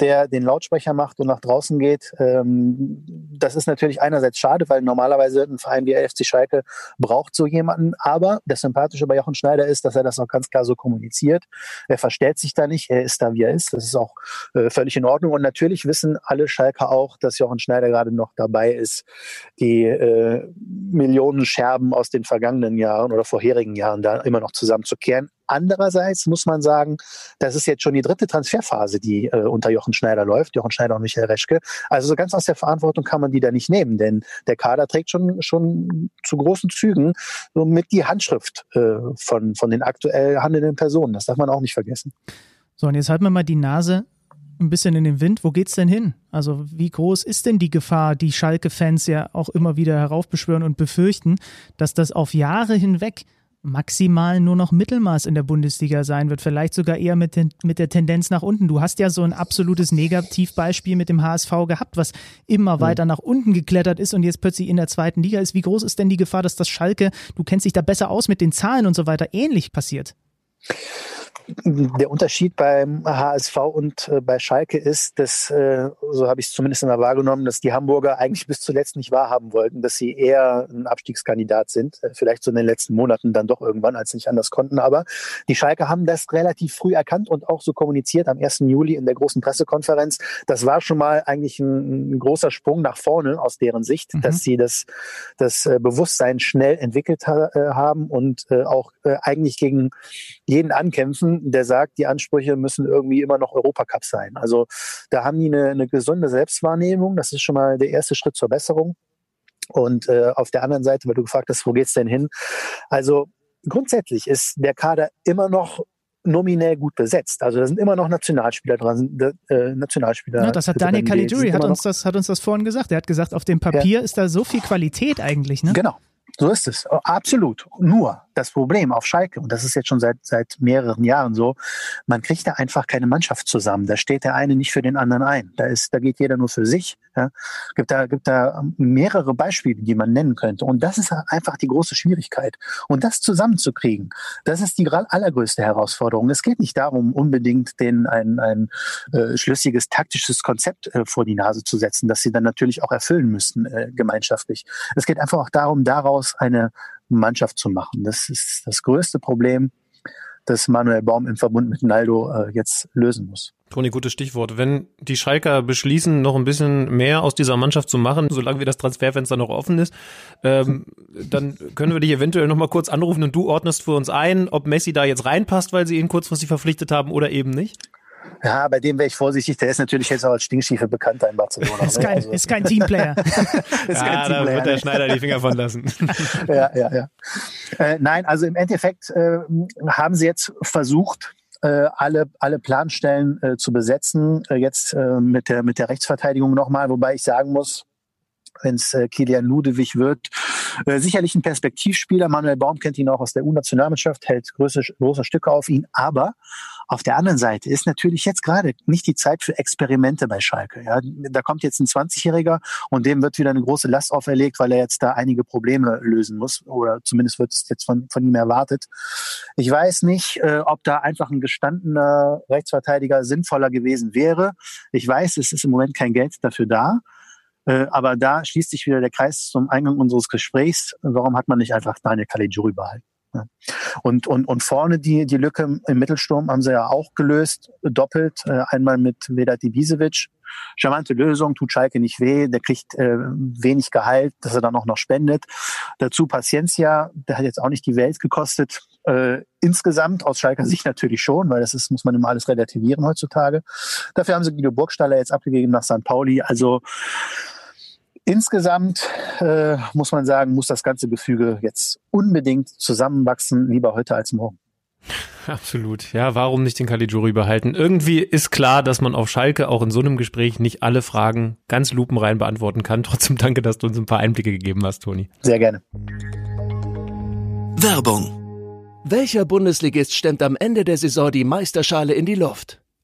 der den Lautsprecher macht und nach draußen geht. Ähm, das ist natürlich einerseits schade, weil normalerweise ein Verein wie FC Schalke braucht so jemanden. Aber das Sympathische bei Jochen Schneider ist, dass er das auch ganz klar so kommuniziert. Er verstellt sich da nicht. Er ist da, wie er ist. Das ist auch äh, völlig in Ordnung. Und natürlich wissen alle Schalker auch, dass Jochen Schneider gerade noch dabei ist, die äh, Millionen Scherben aus den vergangenen Jahren oder vorherigen Jahren da immer noch zusammenzukehren. Andererseits muss man sagen, das ist jetzt schon die dritte Transferphase, die äh, unter Jochen Schneider läuft, Jochen Schneider und Michael Reschke. Also so ganz aus der Verantwortung kann man die da nicht nehmen, denn der Kader trägt schon, schon zu großen Zügen so mit die Handschrift äh, von, von den aktuell handelnden Personen. Das darf man auch nicht vergessen. So, und jetzt halten wir mal die Nase ein bisschen in den Wind. Wo geht's denn hin? Also wie groß ist denn die Gefahr, die Schalke-Fans ja auch immer wieder heraufbeschwören und befürchten, dass das auf Jahre hinweg maximal nur noch Mittelmaß in der Bundesliga sein wird, vielleicht sogar eher mit, den, mit der Tendenz nach unten. Du hast ja so ein absolutes Negativbeispiel mit dem HSV gehabt, was immer mhm. weiter nach unten geklettert ist und jetzt plötzlich in der zweiten Liga ist. Wie groß ist denn die Gefahr, dass das Schalke, du kennst dich da besser aus mit den Zahlen und so weiter, ähnlich passiert? Der Unterschied beim HSV und äh, bei Schalke ist, dass, äh, so habe ich es zumindest immer wahrgenommen, dass die Hamburger eigentlich bis zuletzt nicht wahrhaben wollten, dass sie eher ein Abstiegskandidat sind. Äh, vielleicht so in den letzten Monaten dann doch irgendwann, als sie nicht anders konnten. Aber die Schalke haben das relativ früh erkannt und auch so kommuniziert am 1. Juli in der großen Pressekonferenz. Das war schon mal eigentlich ein, ein großer Sprung nach vorne aus deren Sicht, mhm. dass sie das, das äh, Bewusstsein schnell entwickelt ha äh, haben und äh, auch eigentlich gegen jeden ankämpfen der sagt, die Ansprüche müssen irgendwie immer noch Europacup sein. Also da haben die eine, eine gesunde Selbstwahrnehmung. Das ist schon mal der erste Schritt zur Besserung. Und äh, auf der anderen Seite, weil du gefragt hast, wo geht's denn hin? Also grundsätzlich ist der Kader immer noch nominell gut besetzt. Also da sind immer noch Nationalspieler dran. Äh, Nationalspieler. Ja, das hat Daniel Caligiuri hat uns das hat uns das vorhin gesagt. Er hat gesagt, auf dem Papier ja. ist da so viel Qualität eigentlich. Ne? Genau. So ist es, absolut. Nur das Problem auf Schalke, und das ist jetzt schon seit, seit mehreren Jahren so, man kriegt da einfach keine Mannschaft zusammen. Da steht der eine nicht für den anderen ein. Da ist, da geht jeder nur für sich. Ja. Gibt da, gibt da mehrere Beispiele, die man nennen könnte. Und das ist einfach die große Schwierigkeit. Und das zusammenzukriegen, das ist die allergrößte Herausforderung. Es geht nicht darum, unbedingt den ein, ein äh, schlüssiges taktisches Konzept äh, vor die Nase zu setzen, das sie dann natürlich auch erfüllen müssen äh, gemeinschaftlich. Es geht einfach auch darum, daraus eine Mannschaft zu machen. Das ist das größte Problem, das Manuel Baum im Verbund mit Naldo äh, jetzt lösen muss. Toni, gutes Stichwort. Wenn die Schalker beschließen, noch ein bisschen mehr aus dieser Mannschaft zu machen, solange wie das Transferfenster noch offen ist, ähm, dann können wir dich eventuell noch mal kurz anrufen und du ordnest für uns ein, ob Messi da jetzt reinpasst, weil sie ihn kurzfristig verpflichtet haben oder eben nicht? Ja, bei dem wäre ich vorsichtig. Der ist natürlich jetzt auch als Stinkschiefe bekannter in Barcelona. [laughs] ist, ne? kein, also. ist kein Teamplayer. [laughs] ist ja, kein Teamplayer, da wird der Schneider die Finger von lassen. [laughs] ja, ja, ja. Äh, nein, also im Endeffekt äh, haben sie jetzt versucht, äh, alle, alle Planstellen äh, zu besetzen. Äh, jetzt äh, mit, der, mit der Rechtsverteidigung nochmal, wobei ich sagen muss, wenn es äh, Kilian Ludewig wird. Äh, sicherlich ein Perspektivspieler. Manuel Baum kennt ihn auch aus der U-Nationalmannschaft, hält große, große Stücke auf ihn. Aber auf der anderen Seite ist natürlich jetzt gerade nicht die Zeit für Experimente bei Schalke. Ja, da kommt jetzt ein 20-Jähriger und dem wird wieder eine große Last auferlegt, weil er jetzt da einige Probleme lösen muss oder zumindest wird es jetzt von, von ihm erwartet. Ich weiß nicht, äh, ob da einfach ein gestandener Rechtsverteidiger sinnvoller gewesen wäre. Ich weiß, es ist im Moment kein Geld dafür da. Äh, aber da schließt sich wieder der Kreis zum Eingang unseres Gesprächs. Warum hat man nicht einfach Daniel Caligiuri behalten? Und, und, und vorne die, die Lücke im Mittelsturm haben sie ja auch gelöst, doppelt. Äh, einmal mit Vedat Ibisevic. Charmante Lösung, tut Schalke nicht weh, der kriegt äh, wenig Gehalt, dass er dann auch noch spendet. Dazu Paciencia, der hat jetzt auch nicht die Welt gekostet. Äh, insgesamt aus Schalker Sicht natürlich schon, weil das ist, muss man immer alles relativieren heutzutage. Dafür haben sie Guido Burgstaller jetzt abgegeben nach St. Pauli. Also Insgesamt äh, muss man sagen, muss das ganze Gefüge jetzt unbedingt zusammenwachsen, lieber heute als morgen. Absolut. Ja, warum nicht den Caligiuri behalten? Irgendwie ist klar, dass man auf Schalke auch in so einem Gespräch nicht alle Fragen ganz lupenrein beantworten kann. Trotzdem danke, dass du uns ein paar Einblicke gegeben hast, Toni. Sehr gerne. Werbung. Welcher Bundesligist stemmt am Ende der Saison die Meisterschale in die Luft?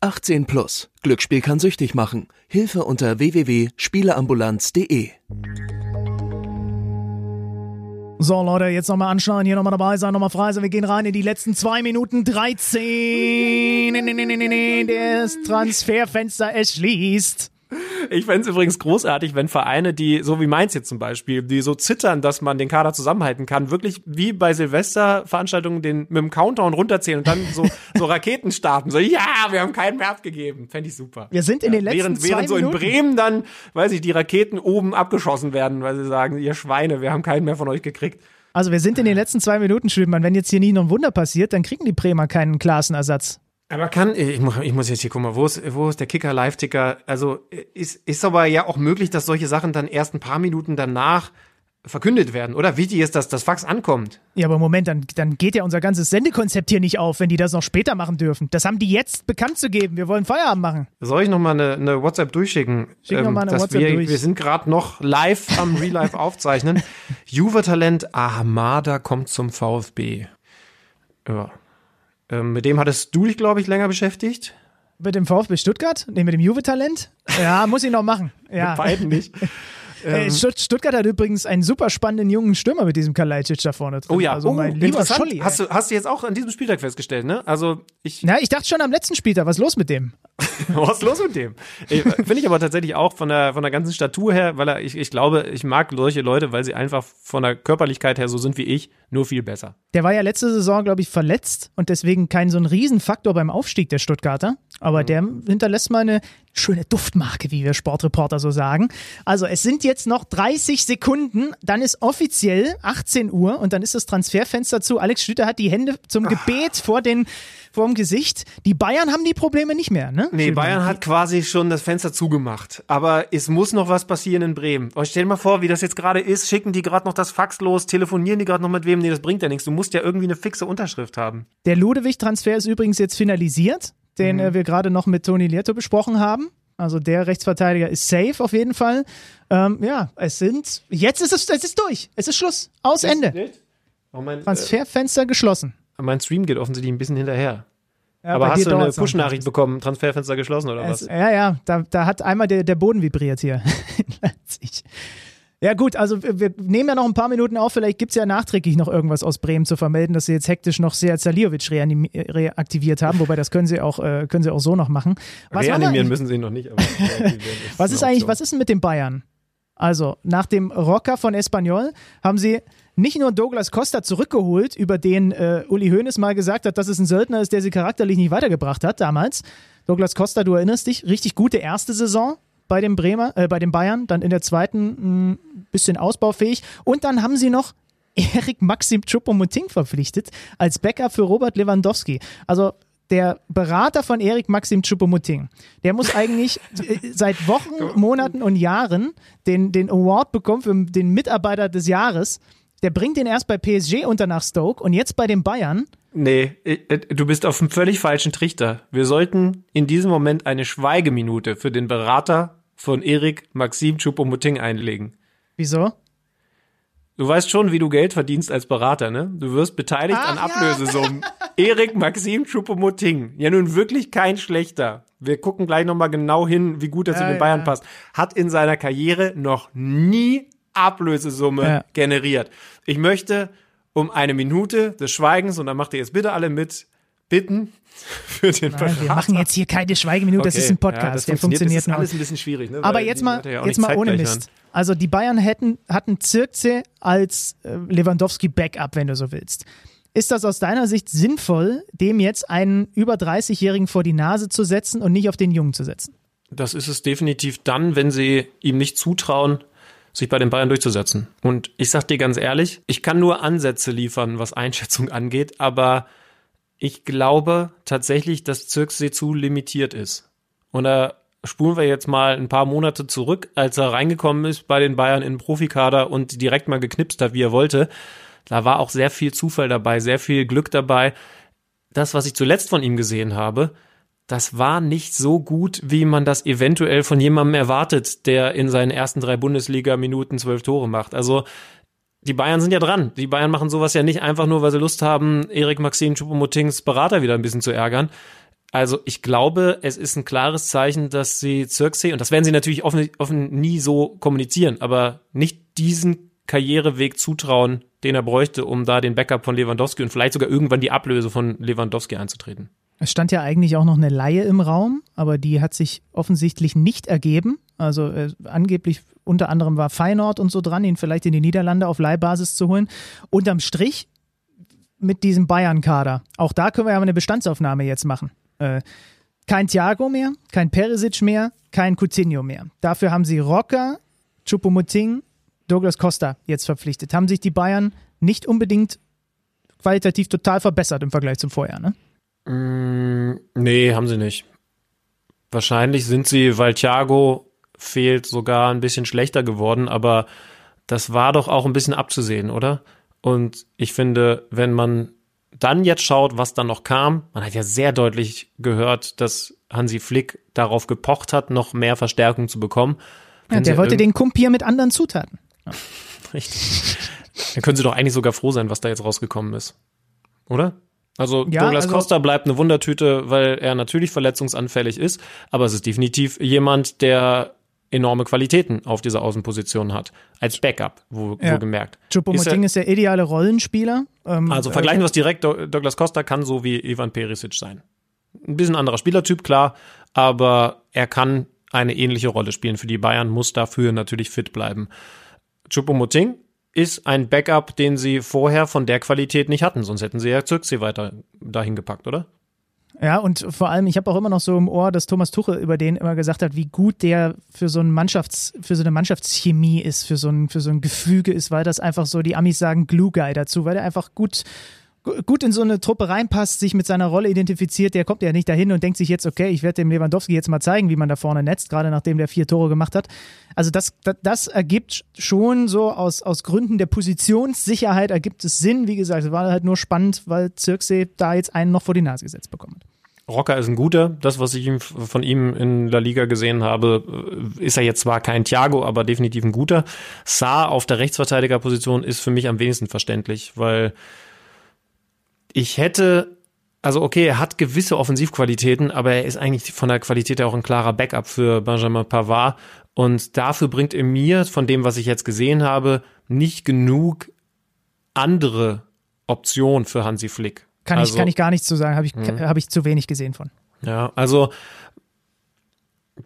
18 plus. Glücksspiel kann süchtig machen. Hilfe unter www.spieleambulanz.de. So, Leute, jetzt nochmal anschauen, hier nochmal dabei sein, nochmal frei sein. Wir gehen rein in die letzten zwei Minuten 13. Das Transferfenster es schließt. Ich fände es übrigens großartig, wenn Vereine, die, so wie Mainz jetzt zum Beispiel, die so zittern, dass man den Kader zusammenhalten kann, wirklich wie bei Silvesterveranstaltungen den mit dem Countdown runterzählen und dann so, so Raketen starten. So, ja, wir haben keinen mehr abgegeben. Fände ich super. Wir sind in ja, den letzten während, Während so in Bremen dann, weiß ich, die Raketen oben abgeschossen werden, weil sie sagen, ihr Schweine, wir haben keinen mehr von euch gekriegt. Also wir sind in den letzten zwei Minuten, Schwimmann. Wenn jetzt hier nie noch ein Wunder passiert, dann kriegen die Bremer keinen Klassenersatz. Aber kann, ich muss, ich muss jetzt hier gucken, wo ist, wo ist der Kicker, Live-Ticker? Also ist, ist aber ja auch möglich, dass solche Sachen dann erst ein paar Minuten danach verkündet werden, oder? Wichtig ist, dass das Fax ankommt. Ja, aber Moment, dann, dann geht ja unser ganzes Sendekonzept hier nicht auf, wenn die das noch später machen dürfen. Das haben die jetzt bekannt zu geben. Wir wollen Feierabend machen. Soll ich nochmal eine, eine WhatsApp durchschicken? Schick ähm, noch mal eine WhatsApp wir, durch. Wir sind gerade noch live am [laughs] Real Life aufzeichnen. Juve-Talent Ahmada kommt zum VfB. Ja. Ähm, mit dem hattest du dich, glaube ich, länger beschäftigt. Mit dem VfB Stuttgart? Nee, mit dem Juve-Talent? Ja, [laughs] muss ich noch machen. Ja. mit beiden nicht. [laughs] Ähm, Stuttgart hat übrigens einen super spannenden jungen Stürmer mit diesem Kalajdzic da vorne drin. Oh ja, also oh, mein lieber Hast du, hast du jetzt auch an diesem Spieltag festgestellt, ne? Also ich. Na, ich dachte schon am letzten Spieltag, was ist los mit dem? [laughs] Was ist los mit dem? Finde ich aber tatsächlich auch von der, von der ganzen Statur her, weil er, ich, ich glaube, ich mag solche Leute, weil sie einfach von der Körperlichkeit her so sind wie ich, nur viel besser. Der war ja letzte Saison, glaube ich, verletzt und deswegen kein so ein Riesenfaktor beim Aufstieg der Stuttgarter. Aber mhm. der hinterlässt mal eine schöne Duftmarke, wie wir Sportreporter so sagen. Also es sind jetzt noch 30 Sekunden, dann ist offiziell 18 Uhr und dann ist das Transferfenster zu. Alex Schlüter hat die Hände zum Gebet vor den vorm Gesicht. Die Bayern haben die Probleme nicht mehr, ne? Nee, Bayern hat quasi schon das Fenster zugemacht. Aber es muss noch was passieren in Bremen. Oh, stell dir mal vor, wie das jetzt gerade ist. Schicken die gerade noch das Fax los? Telefonieren die gerade noch mit wem? Nee, das bringt ja nichts. Du musst ja irgendwie eine fixe Unterschrift haben. Der Ludewig-Transfer ist übrigens jetzt finalisiert den mhm. wir gerade noch mit Toni Lieto besprochen haben. Also der Rechtsverteidiger ist safe auf jeden Fall. Ähm, ja, es sind, jetzt ist es, es ist durch. Es ist Schluss. Aus Ende. Oh mein, Transferfenster äh, geschlossen. Mein Stream geht offensichtlich ein bisschen hinterher. Ja, Aber hast du eine Push-Nachricht bekommen, Transferfenster geschlossen oder es, was? Ja, ja, da, da hat einmal der, der Boden vibriert hier in [laughs] Leipzig. Ja gut, also wir nehmen ja noch ein paar Minuten auf, vielleicht gibt es ja nachträglich noch irgendwas aus Bremen zu vermelden, dass sie jetzt hektisch noch sehr Saliovic reaktiviert haben, wobei das können sie auch, äh, können sie auch so noch machen. Was Reanimieren müssen sie noch nicht. Aber [laughs] was ist eigentlich, was ist denn mit den Bayern? Also, nach dem Rocker von Espanyol haben sie nicht nur Douglas Costa zurückgeholt, über den äh, Uli Hoeneß mal gesagt hat, dass es ein Söldner ist, der sie charakterlich nicht weitergebracht hat damals. Douglas Costa, du erinnerst dich, richtig gute erste Saison, bei den Bremer, äh, bei den Bayern, dann in der zweiten ein bisschen ausbaufähig. Und dann haben sie noch [laughs] Erik Maxim Choupo-Moting verpflichtet als Backup für Robert Lewandowski. Also der Berater von Erik Maxim Choupo-Moting, der muss eigentlich äh, seit Wochen, Monaten und Jahren den, den Award bekommen für den Mitarbeiter des Jahres. Der bringt den erst bei PSG unter nach Stoke und jetzt bei den Bayern. Nee, äh, du bist auf einem völlig falschen Trichter. Wir sollten in diesem Moment eine Schweigeminute für den Berater von Erik Maxim Choupo-Moting einlegen. Wieso? Du weißt schon, wie du Geld verdienst als Berater, ne? Du wirst beteiligt Ach, an Ablösesummen. Ja. [laughs] Erik Maxim Choupo-Moting, ja nun wirklich kein schlechter. Wir gucken gleich nochmal genau hin, wie gut er ja, zu den Bayern ja. passt. Hat in seiner Karriere noch nie Ablösesumme generiert. Ich möchte um eine Minute des Schweigens, und dann macht ihr jetzt bitte alle mit, bitten, [laughs] für den Nein, Wir machen jetzt hier keine Schweigeminute, okay. das ist ein Podcast, ja, der funktioniert, funktioniert Das ist alles ein bisschen schwierig. Ne? Aber jetzt mal, ja jetzt mal ohne Mist. An. Also die Bayern hätten, hatten Zirkze als äh, Lewandowski-Backup, wenn du so willst. Ist das aus deiner Sicht sinnvoll, dem jetzt einen über 30-Jährigen vor die Nase zu setzen und nicht auf den Jungen zu setzen? Das ist es definitiv dann, wenn sie ihm nicht zutrauen, sich bei den Bayern durchzusetzen. Und ich sag dir ganz ehrlich, ich kann nur Ansätze liefern, was Einschätzung [laughs] angeht, aber ich glaube tatsächlich, dass Zirksee zu limitiert ist. Und da spulen wir jetzt mal ein paar Monate zurück, als er reingekommen ist bei den Bayern in den Profikader und direkt mal geknipst hat, wie er wollte. Da war auch sehr viel Zufall dabei, sehr viel Glück dabei. Das, was ich zuletzt von ihm gesehen habe, das war nicht so gut, wie man das eventuell von jemandem erwartet, der in seinen ersten drei Bundesliga-Minuten zwölf Tore macht. Also die Bayern sind ja dran. Die Bayern machen sowas ja nicht einfach nur, weil sie Lust haben, Erik Maxim Choupo-Motings Berater wieder ein bisschen zu ärgern. Also ich glaube, es ist ein klares Zeichen, dass sie Zirksee, und das werden sie natürlich offen, offen nie so kommunizieren, aber nicht diesen Karriereweg zutrauen, den er bräuchte, um da den Backup von Lewandowski und vielleicht sogar irgendwann die Ablöse von Lewandowski anzutreten. Es stand ja eigentlich auch noch eine Laie im Raum, aber die hat sich offensichtlich nicht ergeben. Also äh, angeblich unter anderem war Feyenoord und so dran, ihn vielleicht in die Niederlande auf Leihbasis zu holen. Unterm Strich mit diesem Bayern-Kader. Auch da können wir ja eine Bestandsaufnahme jetzt machen. Äh, kein Thiago mehr, kein Perisic mehr, kein Coutinho mehr. Dafür haben sie Rocker, Choupo-Moting, Douglas Costa jetzt verpflichtet. Haben sich die Bayern nicht unbedingt qualitativ total verbessert im Vergleich zum Vorjahr, ne? Mm, nee, haben sie nicht. Wahrscheinlich sind sie, weil Thiago fehlt, sogar ein bisschen schlechter geworden, aber das war doch auch ein bisschen abzusehen, oder? Und ich finde, wenn man dann jetzt schaut, was dann noch kam, man hat ja sehr deutlich gehört, dass Hansi Flick darauf gepocht hat, noch mehr Verstärkung zu bekommen. Ja, der wollte den Kumpier mit anderen Zutaten. [laughs] Ja. Richtig. Dann können sie doch eigentlich sogar froh sein, was da jetzt rausgekommen ist. Oder? Also ja, Douglas also, Costa bleibt eine Wundertüte, weil er natürlich verletzungsanfällig ist, aber es ist definitiv jemand, der enorme Qualitäten auf dieser Außenposition hat. Als Backup, wo, ja. wo gemerkt. Choupo-Moting ist, ist, der ideale Rollenspieler. Ähm, also vergleichen wir es direkt, Douglas Costa kann so wie Ivan Perisic sein. Ein bisschen anderer Spielertyp, klar, aber er kann eine ähnliche Rolle spielen für die Bayern, muss dafür natürlich fit bleiben. Choupo-Moting ist ein Backup, den sie vorher von der Qualität nicht hatten, sonst hätten sie ja Zirkzee weiter dahin gepackt, oder? Ja, und vor allem, ich habe auch immer noch so im Ohr, dass Thomas Tuchel über den immer gesagt hat, wie gut der für so, ein Mannschafts-, für so eine Mannschaftschemie ist, für so, ein, für so ein Gefüge ist, weil das einfach so, die Amis sagen Glue Guy dazu, weil der einfach gut gut in so eine Truppe reinpasst, sich mit seiner Rolle identifiziert, der kommt ja nicht dahin und denkt sich jetzt, okay, ich werde dem Lewandowski jetzt mal zeigen, wie man da vorne netzt, gerade nachdem der vier Tore gemacht hat. Also das, das, das ergibt schon so aus, aus Gründen der Positionssicherheit ergibt es Sinn. Wie gesagt, es war halt nur spannend, weil Zirkse da jetzt einen noch vor die Nase gesetzt bekommt. Rocker ist ein guter. Das, was ich von ihm in La Liga gesehen habe, ist er jetzt zwar kein Thiago, aber definitiv ein guter. Saar auf der Rechtsverteidigerposition ist für mich am wenigsten verständlich, weil ich hätte, also okay, er hat gewisse Offensivqualitäten, aber er ist eigentlich von der Qualität her auch ein klarer Backup für Benjamin Pavard. Und dafür bringt er mir, von dem, was ich jetzt gesehen habe, nicht genug andere Optionen für Hansi Flick. Kann, also, ich, kann ich gar nichts zu sagen, habe ich, hm. hab ich zu wenig gesehen von. Ja, also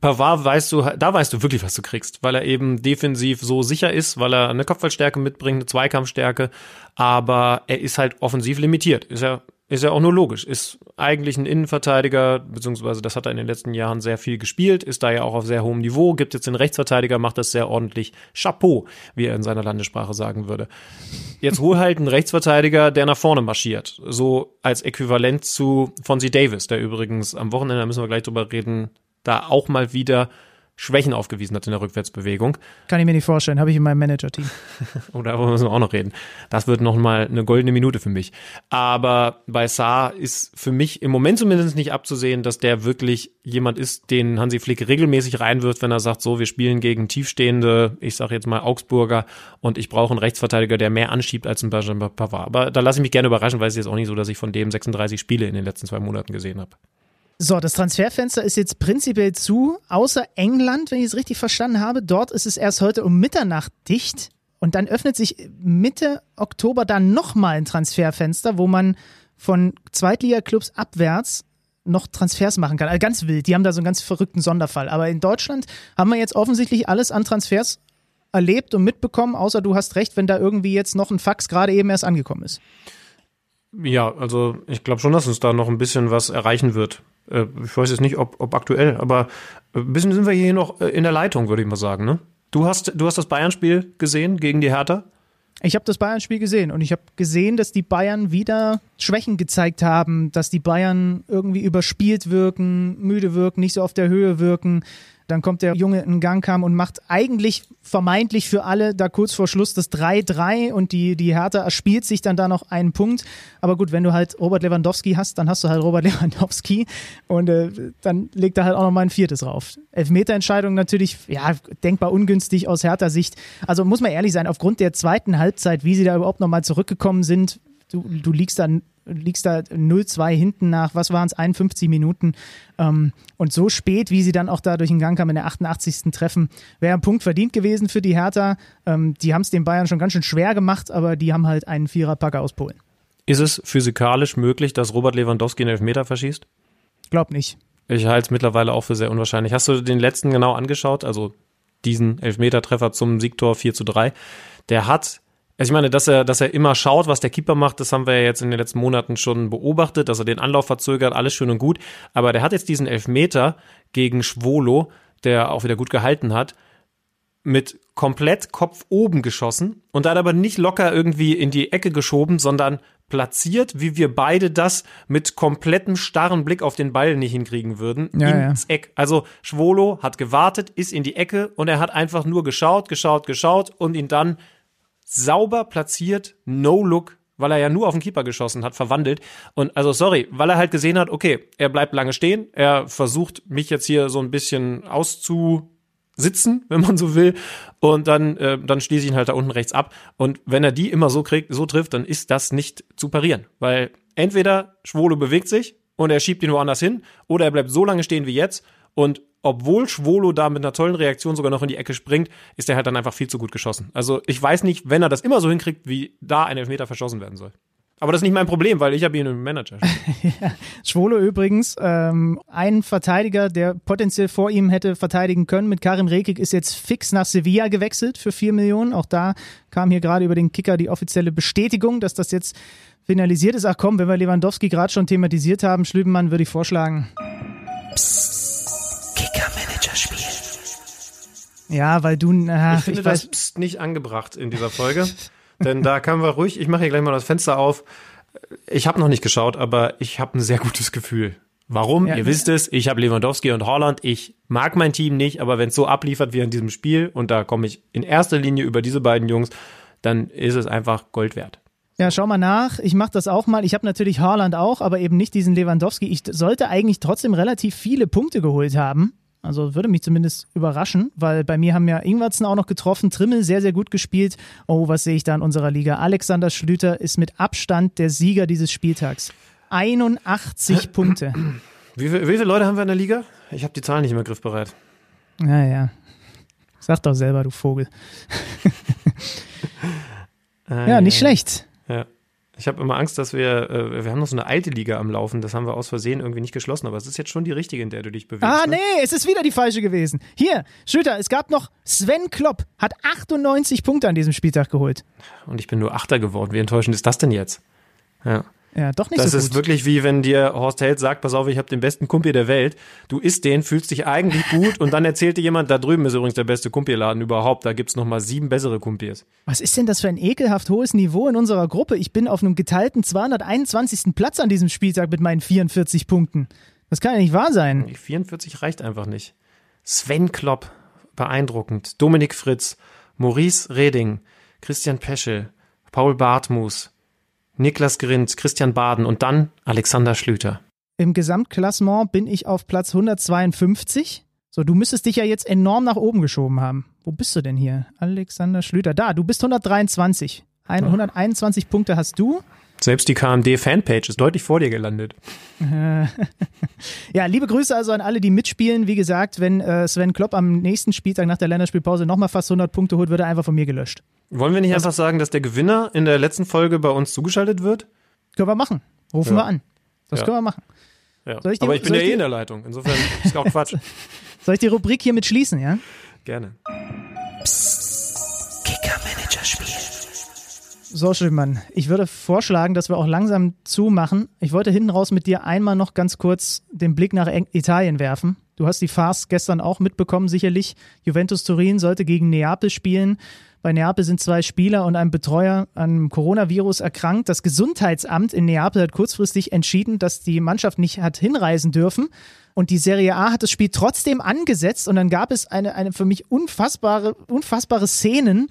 Pavard weißt du, da weißt du wirklich, was du kriegst, weil er eben defensiv so sicher ist, weil er eine Kopfballstärke mitbringt, eine Zweikampfstärke, aber er ist halt offensiv limitiert. Ist ja, ist ja auch nur logisch. Ist eigentlich ein Innenverteidiger, beziehungsweise das hat er in den letzten Jahren sehr viel gespielt, ist da ja auch auf sehr hohem Niveau, gibt jetzt den Rechtsverteidiger, macht das sehr ordentlich. Chapeau, wie er in seiner Landessprache sagen würde. Jetzt hol halt einen Rechtsverteidiger, der nach vorne marschiert. So als Äquivalent zu Fonzie Davis, der übrigens am Wochenende, da müssen wir gleich drüber reden, da auch mal wieder Schwächen aufgewiesen hat in der Rückwärtsbewegung. Kann ich mir nicht vorstellen, habe ich in meinem Manager-Team. [laughs] Oder darüber müssen wir auch noch reden. Das wird noch mal eine goldene Minute für mich. Aber bei Saar ist für mich im Moment zumindest nicht abzusehen, dass der wirklich jemand ist, den Hansi Flick regelmäßig reinwirft, wenn er sagt, so, wir spielen gegen tiefstehende, ich sage jetzt mal Augsburger und ich brauche einen Rechtsverteidiger, der mehr anschiebt als ein Benjamin Pavard. Aber da lasse ich mich gerne überraschen, weil es ist jetzt auch nicht so, dass ich von dem 36 Spiele in den letzten zwei Monaten gesehen habe. So, das Transferfenster ist jetzt prinzipiell zu, außer England, wenn ich es richtig verstanden habe. Dort ist es erst heute um Mitternacht dicht. Und dann öffnet sich Mitte Oktober dann nochmal ein Transferfenster, wo man von Zweitliga-Clubs abwärts noch Transfers machen kann. Also ganz wild. Die haben da so einen ganz verrückten Sonderfall. Aber in Deutschland haben wir jetzt offensichtlich alles an Transfers erlebt und mitbekommen, außer du hast recht, wenn da irgendwie jetzt noch ein Fax gerade eben erst angekommen ist. Ja, also ich glaube schon, dass uns da noch ein bisschen was erreichen wird. Äh, ich weiß jetzt nicht, ob, ob aktuell, aber ein bisschen sind wir hier noch äh, in der Leitung, würde ich mal sagen. Ne? Du, hast, du hast das Bayern-Spiel gesehen gegen die Hertha? Ich habe das Bayern-Spiel gesehen und ich habe gesehen, dass die Bayern wieder Schwächen gezeigt haben, dass die Bayern irgendwie überspielt wirken, müde wirken, nicht so auf der Höhe wirken. Dann kommt der Junge in Gang kam und macht eigentlich vermeintlich für alle da kurz vor Schluss das 3-3 und die, die Hertha erspielt sich dann da noch einen Punkt. Aber gut, wenn du halt Robert Lewandowski hast, dann hast du halt Robert [laughs] Lewandowski und äh, dann legt er halt auch noch mal ein viertes rauf. Elfmeterentscheidung natürlich, ja, denkbar ungünstig aus Hertha-Sicht. Also muss man ehrlich sein, aufgrund der zweiten Halbzeit, wie sie da überhaupt noch mal zurückgekommen sind, du, du liegst dann liegst da 0-2 hinten nach, was waren es, 51 Minuten. Ähm, und so spät, wie sie dann auch da durch den Gang kamen in der 88. Treffen, wäre ein Punkt verdient gewesen für die Hertha. Ähm, die haben es den Bayern schon ganz schön schwer gemacht, aber die haben halt einen Viererpacker aus Polen. Ist es physikalisch möglich, dass Robert Lewandowski einen Elfmeter verschießt? Glaub nicht. Ich halte es mittlerweile auch für sehr unwahrscheinlich. Hast du den letzten genau angeschaut? Also diesen Elfmetertreffer zum Siegtor 4 zu 3. Der hat also ich meine, dass er, dass er immer schaut, was der Keeper macht, das haben wir ja jetzt in den letzten Monaten schon beobachtet, dass er den Anlauf verzögert, alles schön und gut. Aber der hat jetzt diesen Elfmeter gegen Schwolo, der auch wieder gut gehalten hat, mit komplett Kopf oben geschossen und dann aber nicht locker irgendwie in die Ecke geschoben, sondern platziert, wie wir beide das mit komplettem starren Blick auf den Ball nicht hinkriegen würden, ja, ins ja. Eck. Also Schwolo hat gewartet, ist in die Ecke und er hat einfach nur geschaut, geschaut, geschaut und ihn dann sauber platziert, no look, weil er ja nur auf den Keeper geschossen hat, verwandelt. Und also sorry, weil er halt gesehen hat, okay, er bleibt lange stehen, er versucht mich jetzt hier so ein bisschen auszusitzen, [laughs] wenn man so will, und dann äh, dann schließe ich ihn halt da unten rechts ab. Und wenn er die immer so kriegt, so trifft, dann ist das nicht zu parieren, weil entweder Schwolo bewegt sich und er schiebt ihn woanders hin, oder er bleibt so lange stehen wie jetzt und obwohl Schwolo da mit einer tollen Reaktion sogar noch in die Ecke springt, ist er halt dann einfach viel zu gut geschossen. Also ich weiß nicht, wenn er das immer so hinkriegt, wie da ein Elfmeter verschossen werden soll. Aber das ist nicht mein Problem, weil ich habe ihn im Manager. [laughs] ja. Schwolo übrigens, ähm, ein Verteidiger, der potenziell vor ihm hätte verteidigen können, mit Karim Rekik, ist jetzt fix nach Sevilla gewechselt für vier Millionen. Auch da kam hier gerade über den Kicker die offizielle Bestätigung, dass das jetzt finalisiert ist. Ach komm, wenn wir Lewandowski gerade schon thematisiert haben, Schlübenmann, würde ich vorschlagen. Psst, Ja, weil du. Ach, ich finde ich das Psst nicht angebracht in dieser Folge. [laughs] Denn da können wir ruhig, ich mache hier gleich mal das Fenster auf. Ich habe noch nicht geschaut, aber ich habe ein sehr gutes Gefühl. Warum? Ja, Ihr wisst es, ich habe Lewandowski und Holland. Ich mag mein Team nicht, aber wenn es so abliefert wie in diesem Spiel, und da komme ich in erster Linie über diese beiden Jungs, dann ist es einfach Gold wert. Ja, schau mal nach. Ich mache das auch mal. Ich habe natürlich Haaland auch, aber eben nicht diesen Lewandowski. Ich sollte eigentlich trotzdem relativ viele Punkte geholt haben. Also würde mich zumindest überraschen, weil bei mir haben ja Ingwertsen auch noch getroffen, Trimmel sehr, sehr gut gespielt. Oh, was sehe ich da in unserer Liga? Alexander Schlüter ist mit Abstand der Sieger dieses Spieltags. 81 [clears throat] Punkte. Wie, wie, viele Leute haben wir in der Liga? Ich habe die Zahlen nicht mehr griffbereit. Naja. Sag doch selber, du Vogel. [laughs] ah, ja, nicht schlecht. Ich habe immer Angst, dass wir, äh, wir haben noch so eine alte Liga am Laufen, das haben wir aus Versehen irgendwie nicht geschlossen, aber es ist jetzt schon die richtige, in der du dich bewegst. Ah, ne? nee, es ist wieder die falsche gewesen. Hier, Schlüter, es gab noch Sven Klopp, hat 98 Punkte an diesem Spieltag geholt. Und ich bin nur Achter geworden. Wie enttäuschend ist das denn jetzt? Ja. Ja, doch nicht das so gut. Das ist wirklich wie wenn dir Horst Held sagt, pass auf, ich habe den besten Kumpel der Welt. Du isst den, fühlst dich eigentlich gut und dann erzählt dir jemand, da drüben ist übrigens der beste Kumpelladen überhaupt. Da gibt's noch mal sieben bessere Kumpels. Was ist denn das für ein ekelhaft hohes Niveau in unserer Gruppe? Ich bin auf einem geteilten 221. Platz an diesem Spieltag mit meinen 44 Punkten. Das kann ja nicht wahr sein. Die 44 reicht einfach nicht. Sven Klopp, beeindruckend. Dominik Fritz, Maurice Reding, Christian Peschel, Paul Bartmus, Niklas Grinz, Christian Baden und dann Alexander Schlüter. Im Gesamtklassement bin ich auf Platz 152. So, du müsstest dich ja jetzt enorm nach oben geschoben haben. Wo bist du denn hier? Alexander Schlüter. Da, du bist 123. 121 Punkte hast du. Selbst die KMD-Fanpage ist deutlich vor dir gelandet. [laughs] ja, liebe Grüße also an alle, die mitspielen. Wie gesagt, wenn äh, Sven Klopp am nächsten Spieltag nach der Länderspielpause nochmal fast 100 Punkte holt, wird er einfach von mir gelöscht. Wollen wir nicht Was? einfach sagen, dass der Gewinner in der letzten Folge bei uns zugeschaltet wird? Können wir machen. Rufen ja. wir an. Das ja. können wir machen. Ja. Ich die, Aber ich bin ja eh in der Leitung. Insofern ist auch Quatsch. [laughs] soll ich die Rubrik hiermit schließen, ja? Gerne. Psst. Kicker-Manager-Spiel. So, Schildmann, ich würde vorschlagen, dass wir auch langsam zumachen. Ich wollte hinten raus mit dir einmal noch ganz kurz den Blick nach Italien werfen. Du hast die Farce gestern auch mitbekommen, sicherlich. Juventus Turin sollte gegen Neapel spielen. Bei Neapel sind zwei Spieler und ein Betreuer an Coronavirus erkrankt. Das Gesundheitsamt in Neapel hat kurzfristig entschieden, dass die Mannschaft nicht hat hinreisen dürfen. Und die Serie A hat das Spiel trotzdem angesetzt und dann gab es eine, eine für mich unfassbare, unfassbare Szenen,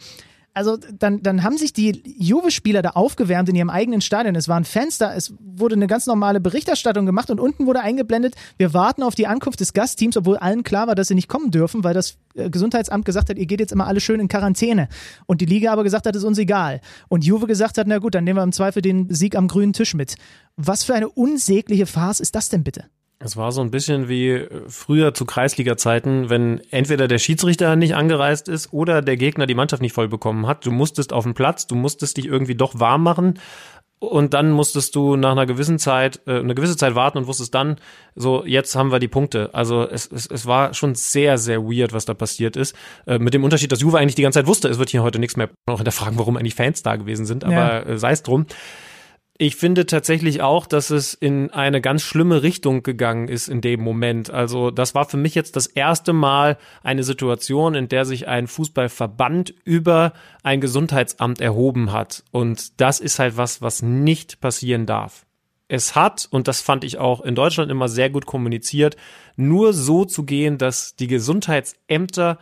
also dann, dann haben sich die Juve-Spieler da aufgewärmt in ihrem eigenen Stadion. Es waren Fans da, es wurde eine ganz normale Berichterstattung gemacht und unten wurde eingeblendet, wir warten auf die Ankunft des Gastteams, obwohl allen klar war, dass sie nicht kommen dürfen, weil das äh, Gesundheitsamt gesagt hat, ihr geht jetzt immer alle schön in Quarantäne. Und die Liga aber gesagt hat, es ist uns egal. Und Juve gesagt hat, na gut, dann nehmen wir im Zweifel den Sieg am grünen Tisch mit. Was für eine unsägliche Farce ist das denn bitte? Es war so ein bisschen wie äh, früher zu Kreisliga-Zeiten, wenn entweder der Schiedsrichter nicht angereist ist oder der Gegner die Mannschaft nicht voll bekommen hat. Du musstest auf den Platz, du musstest dich irgendwie doch warm machen und dann musstest du nach einer gewissen Zeit, äh, eine gewisse Zeit warten und wusstest dann, so jetzt haben wir die Punkte. Also es, es, es war schon sehr, sehr weird, was da passiert ist. Äh, mit dem Unterschied, dass Juve eigentlich die ganze Zeit wusste, es wird hier heute nichts mehr noch hinterfragen, warum eigentlich Fans da gewesen sind, aber ja. äh, sei es drum. Ich finde tatsächlich auch, dass es in eine ganz schlimme Richtung gegangen ist in dem Moment. Also das war für mich jetzt das erste Mal eine Situation, in der sich ein Fußballverband über ein Gesundheitsamt erhoben hat. Und das ist halt was, was nicht passieren darf. Es hat, und das fand ich auch in Deutschland immer sehr gut kommuniziert, nur so zu gehen, dass die Gesundheitsämter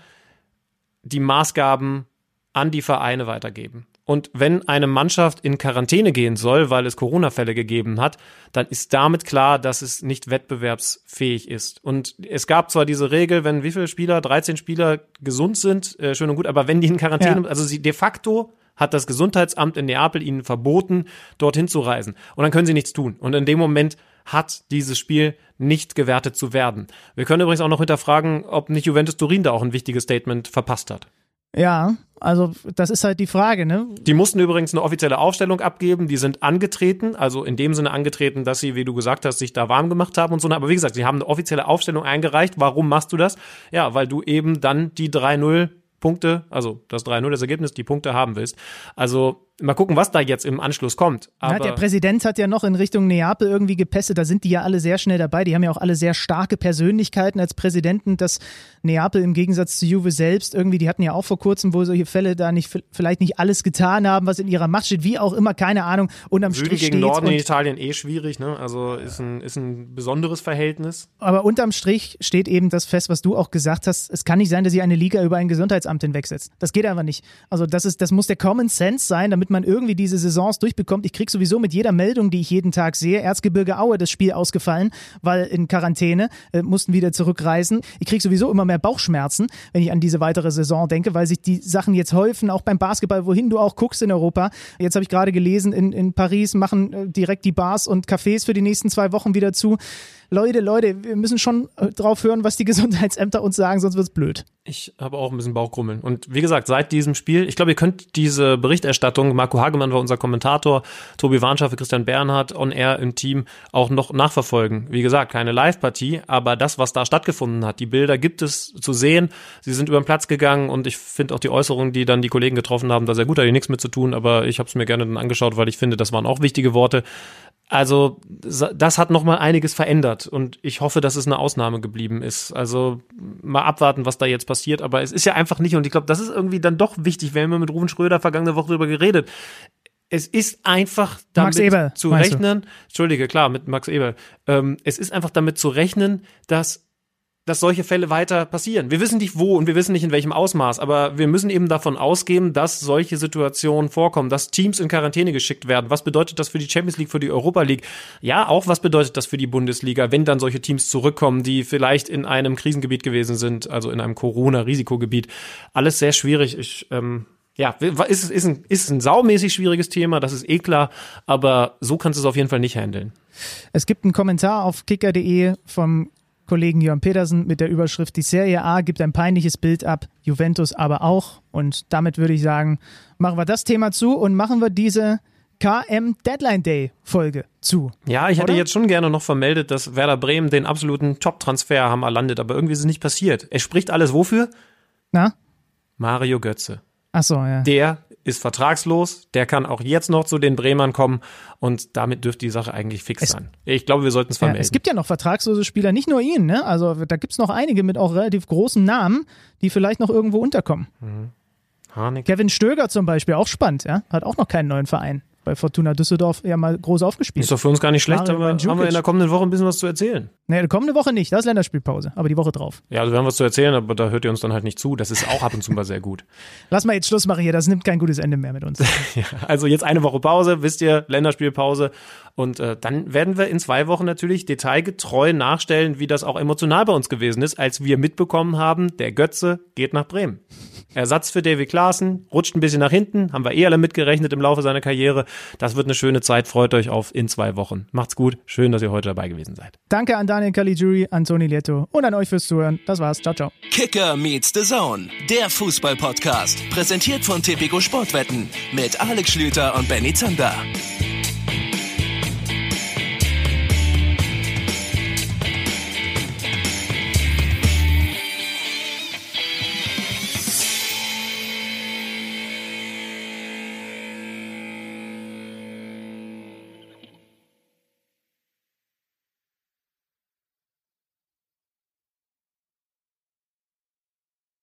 die Maßgaben an die Vereine weitergeben. Und wenn eine Mannschaft in Quarantäne gehen soll, weil es Corona-Fälle gegeben hat, dann ist damit klar, dass es nicht wettbewerbsfähig ist. Und es gab zwar diese Regel, wenn wie viele Spieler, 13 Spieler gesund sind, äh, schön und gut, aber wenn die in Quarantäne, ja. also sie de facto hat das Gesundheitsamt in Neapel ihnen verboten, dorthin zu reisen. Und dann können sie nichts tun. Und in dem Moment hat dieses Spiel nicht gewertet zu werden. Wir können übrigens auch noch hinterfragen, ob nicht Juventus Turin da auch ein wichtiges Statement verpasst hat. Ja, also das ist halt die Frage, ne? Die mussten übrigens eine offizielle Aufstellung abgeben, die sind angetreten, also in dem Sinne angetreten, dass sie, wie du gesagt hast, sich da warm gemacht haben und so. Aber wie gesagt, sie haben eine offizielle Aufstellung eingereicht. Warum machst du das? Ja, weil du eben dann die 3-0 Punkte, also das 3-0 das Ergebnis, die Punkte haben willst. Also Mal gucken, was da jetzt im Anschluss kommt. Ja, der Präsident hat ja noch in Richtung Neapel irgendwie gepestet. Da sind die ja alle sehr schnell dabei. Die haben ja auch alle sehr starke Persönlichkeiten als Präsidenten. dass Neapel im Gegensatz zu Juve selbst irgendwie, die hatten ja auch vor kurzem wohl solche Fälle da nicht vielleicht nicht alles getan haben, was in ihrer Macht steht. Wie auch immer, keine Ahnung. Und am Süden Strich gegen Norden in Italien eh schwierig. Ne? Also ist ein, ist ein besonderes Verhältnis. Aber unterm Strich steht eben das fest, was du auch gesagt hast. Es kann nicht sein, dass ihr eine Liga über ein Gesundheitsamt hinwegsetzt. Das geht einfach nicht. Also das ist, das muss der Common Sense sein, damit damit man irgendwie diese Saisons durchbekommt. Ich kriege sowieso mit jeder Meldung, die ich jeden Tag sehe, Erzgebirge Aue das Spiel ausgefallen, weil in Quarantäne, äh, mussten wieder zurückreisen. Ich kriege sowieso immer mehr Bauchschmerzen, wenn ich an diese weitere Saison denke, weil sich die Sachen jetzt häufen, auch beim Basketball, wohin du auch guckst in Europa. Jetzt habe ich gerade gelesen, in, in Paris machen äh, direkt die Bars und Cafés für die nächsten zwei Wochen wieder zu. Leute, Leute, wir müssen schon äh, drauf hören, was die [laughs] Gesundheitsämter uns sagen, sonst wird's blöd. Ich habe auch ein bisschen Bauchgrummeln. Und wie gesagt, seit diesem Spiel, ich glaube, ihr könnt diese Berichterstattung, Marco Hagemann war unser Kommentator, Tobi Warnschaffe, Christian Bernhard, on air im Team auch noch nachverfolgen. Wie gesagt, keine Live-Partie, aber das, was da stattgefunden hat, die Bilder gibt es zu sehen. Sie sind über den Platz gegangen und ich finde auch die Äußerungen, die dann die Kollegen getroffen haben, da sehr gut, da hat nichts mit zu tun, aber ich habe es mir gerne dann angeschaut, weil ich finde, das waren auch wichtige Worte. Also das hat noch mal einiges verändert und ich hoffe, dass es eine Ausnahme geblieben ist. Also mal abwarten, was da jetzt passiert. Aber es ist ja einfach nicht und ich glaube, das ist irgendwie dann doch wichtig. Wir haben ja mit Rufen Schröder vergangene Woche darüber geredet. Es ist einfach damit Eber, zu rechnen. Du? Entschuldige, klar, mit Max Eber. Ähm, es ist einfach damit zu rechnen, dass dass solche Fälle weiter passieren. Wir wissen nicht wo und wir wissen nicht in welchem Ausmaß, aber wir müssen eben davon ausgehen, dass solche Situationen vorkommen, dass Teams in Quarantäne geschickt werden. Was bedeutet das für die Champions League, für die Europa League? Ja, auch was bedeutet das für die Bundesliga, wenn dann solche Teams zurückkommen, die vielleicht in einem Krisengebiet gewesen sind, also in einem Corona-Risikogebiet. Alles sehr schwierig. Ich, ähm, ja, ist, ist, ein, ist ein saumäßig schwieriges Thema, das ist eh klar, aber so kannst du es auf jeden Fall nicht handeln. Es gibt einen Kommentar auf kicker.de vom Kollegen Jörn Petersen mit der Überschrift Die Serie A gibt ein peinliches Bild ab, Juventus aber auch. Und damit würde ich sagen, machen wir das Thema zu und machen wir diese KM Deadline Day Folge zu. Ja, ich hätte jetzt schon gerne noch vermeldet, dass Werder Bremen den absoluten Top-Transfer haben erlandet, aber irgendwie ist es nicht passiert. Es spricht alles wofür? Na? Mario Götze. Ach so, ja. Der ist vertragslos, der kann auch jetzt noch zu den Bremern kommen und damit dürfte die Sache eigentlich fix es, sein. Ich glaube, wir sollten es vermelden. Ja, es gibt ja noch vertragslose Spieler, nicht nur ihn, ne? Also da gibt es noch einige mit auch relativ großen Namen, die vielleicht noch irgendwo unterkommen. Mhm. Kevin Stöger zum Beispiel, auch spannend, ja? Hat auch noch keinen neuen Verein bei Fortuna Düsseldorf ja mal groß aufgespielt. Ist doch für uns gar nicht schlecht, aber haben wir in der kommenden Woche ein bisschen was zu erzählen. Nee, die kommende Woche nicht, da ist Länderspielpause, aber die Woche drauf. Ja, also wir haben was zu erzählen, aber da hört ihr uns dann halt nicht zu. Das ist auch ab und zu mal sehr gut. [laughs] Lass mal jetzt Schluss machen hier, das nimmt kein gutes Ende mehr mit uns. [laughs] ja, also jetzt eine Woche Pause, wisst ihr, Länderspielpause. Und äh, dann werden wir in zwei Wochen natürlich detailgetreu nachstellen, wie das auch emotional bei uns gewesen ist, als wir mitbekommen haben, der Götze geht nach Bremen. Ersatz für Davy Klaassen, rutscht ein bisschen nach hinten, haben wir eh alle mitgerechnet im Laufe seiner Karriere. Das wird eine schöne Zeit, freut euch auf in zwei Wochen. Macht's gut, schön, dass ihr heute dabei gewesen seid. Danke an Daniel Caligiuri, an Toni Lieto und an euch fürs Zuhören. Das war's, ciao, ciao. Kicker meets the Zone, der Fußball-Podcast, präsentiert von Tipico Sportwetten mit Alex Schlüter und Benny Zander.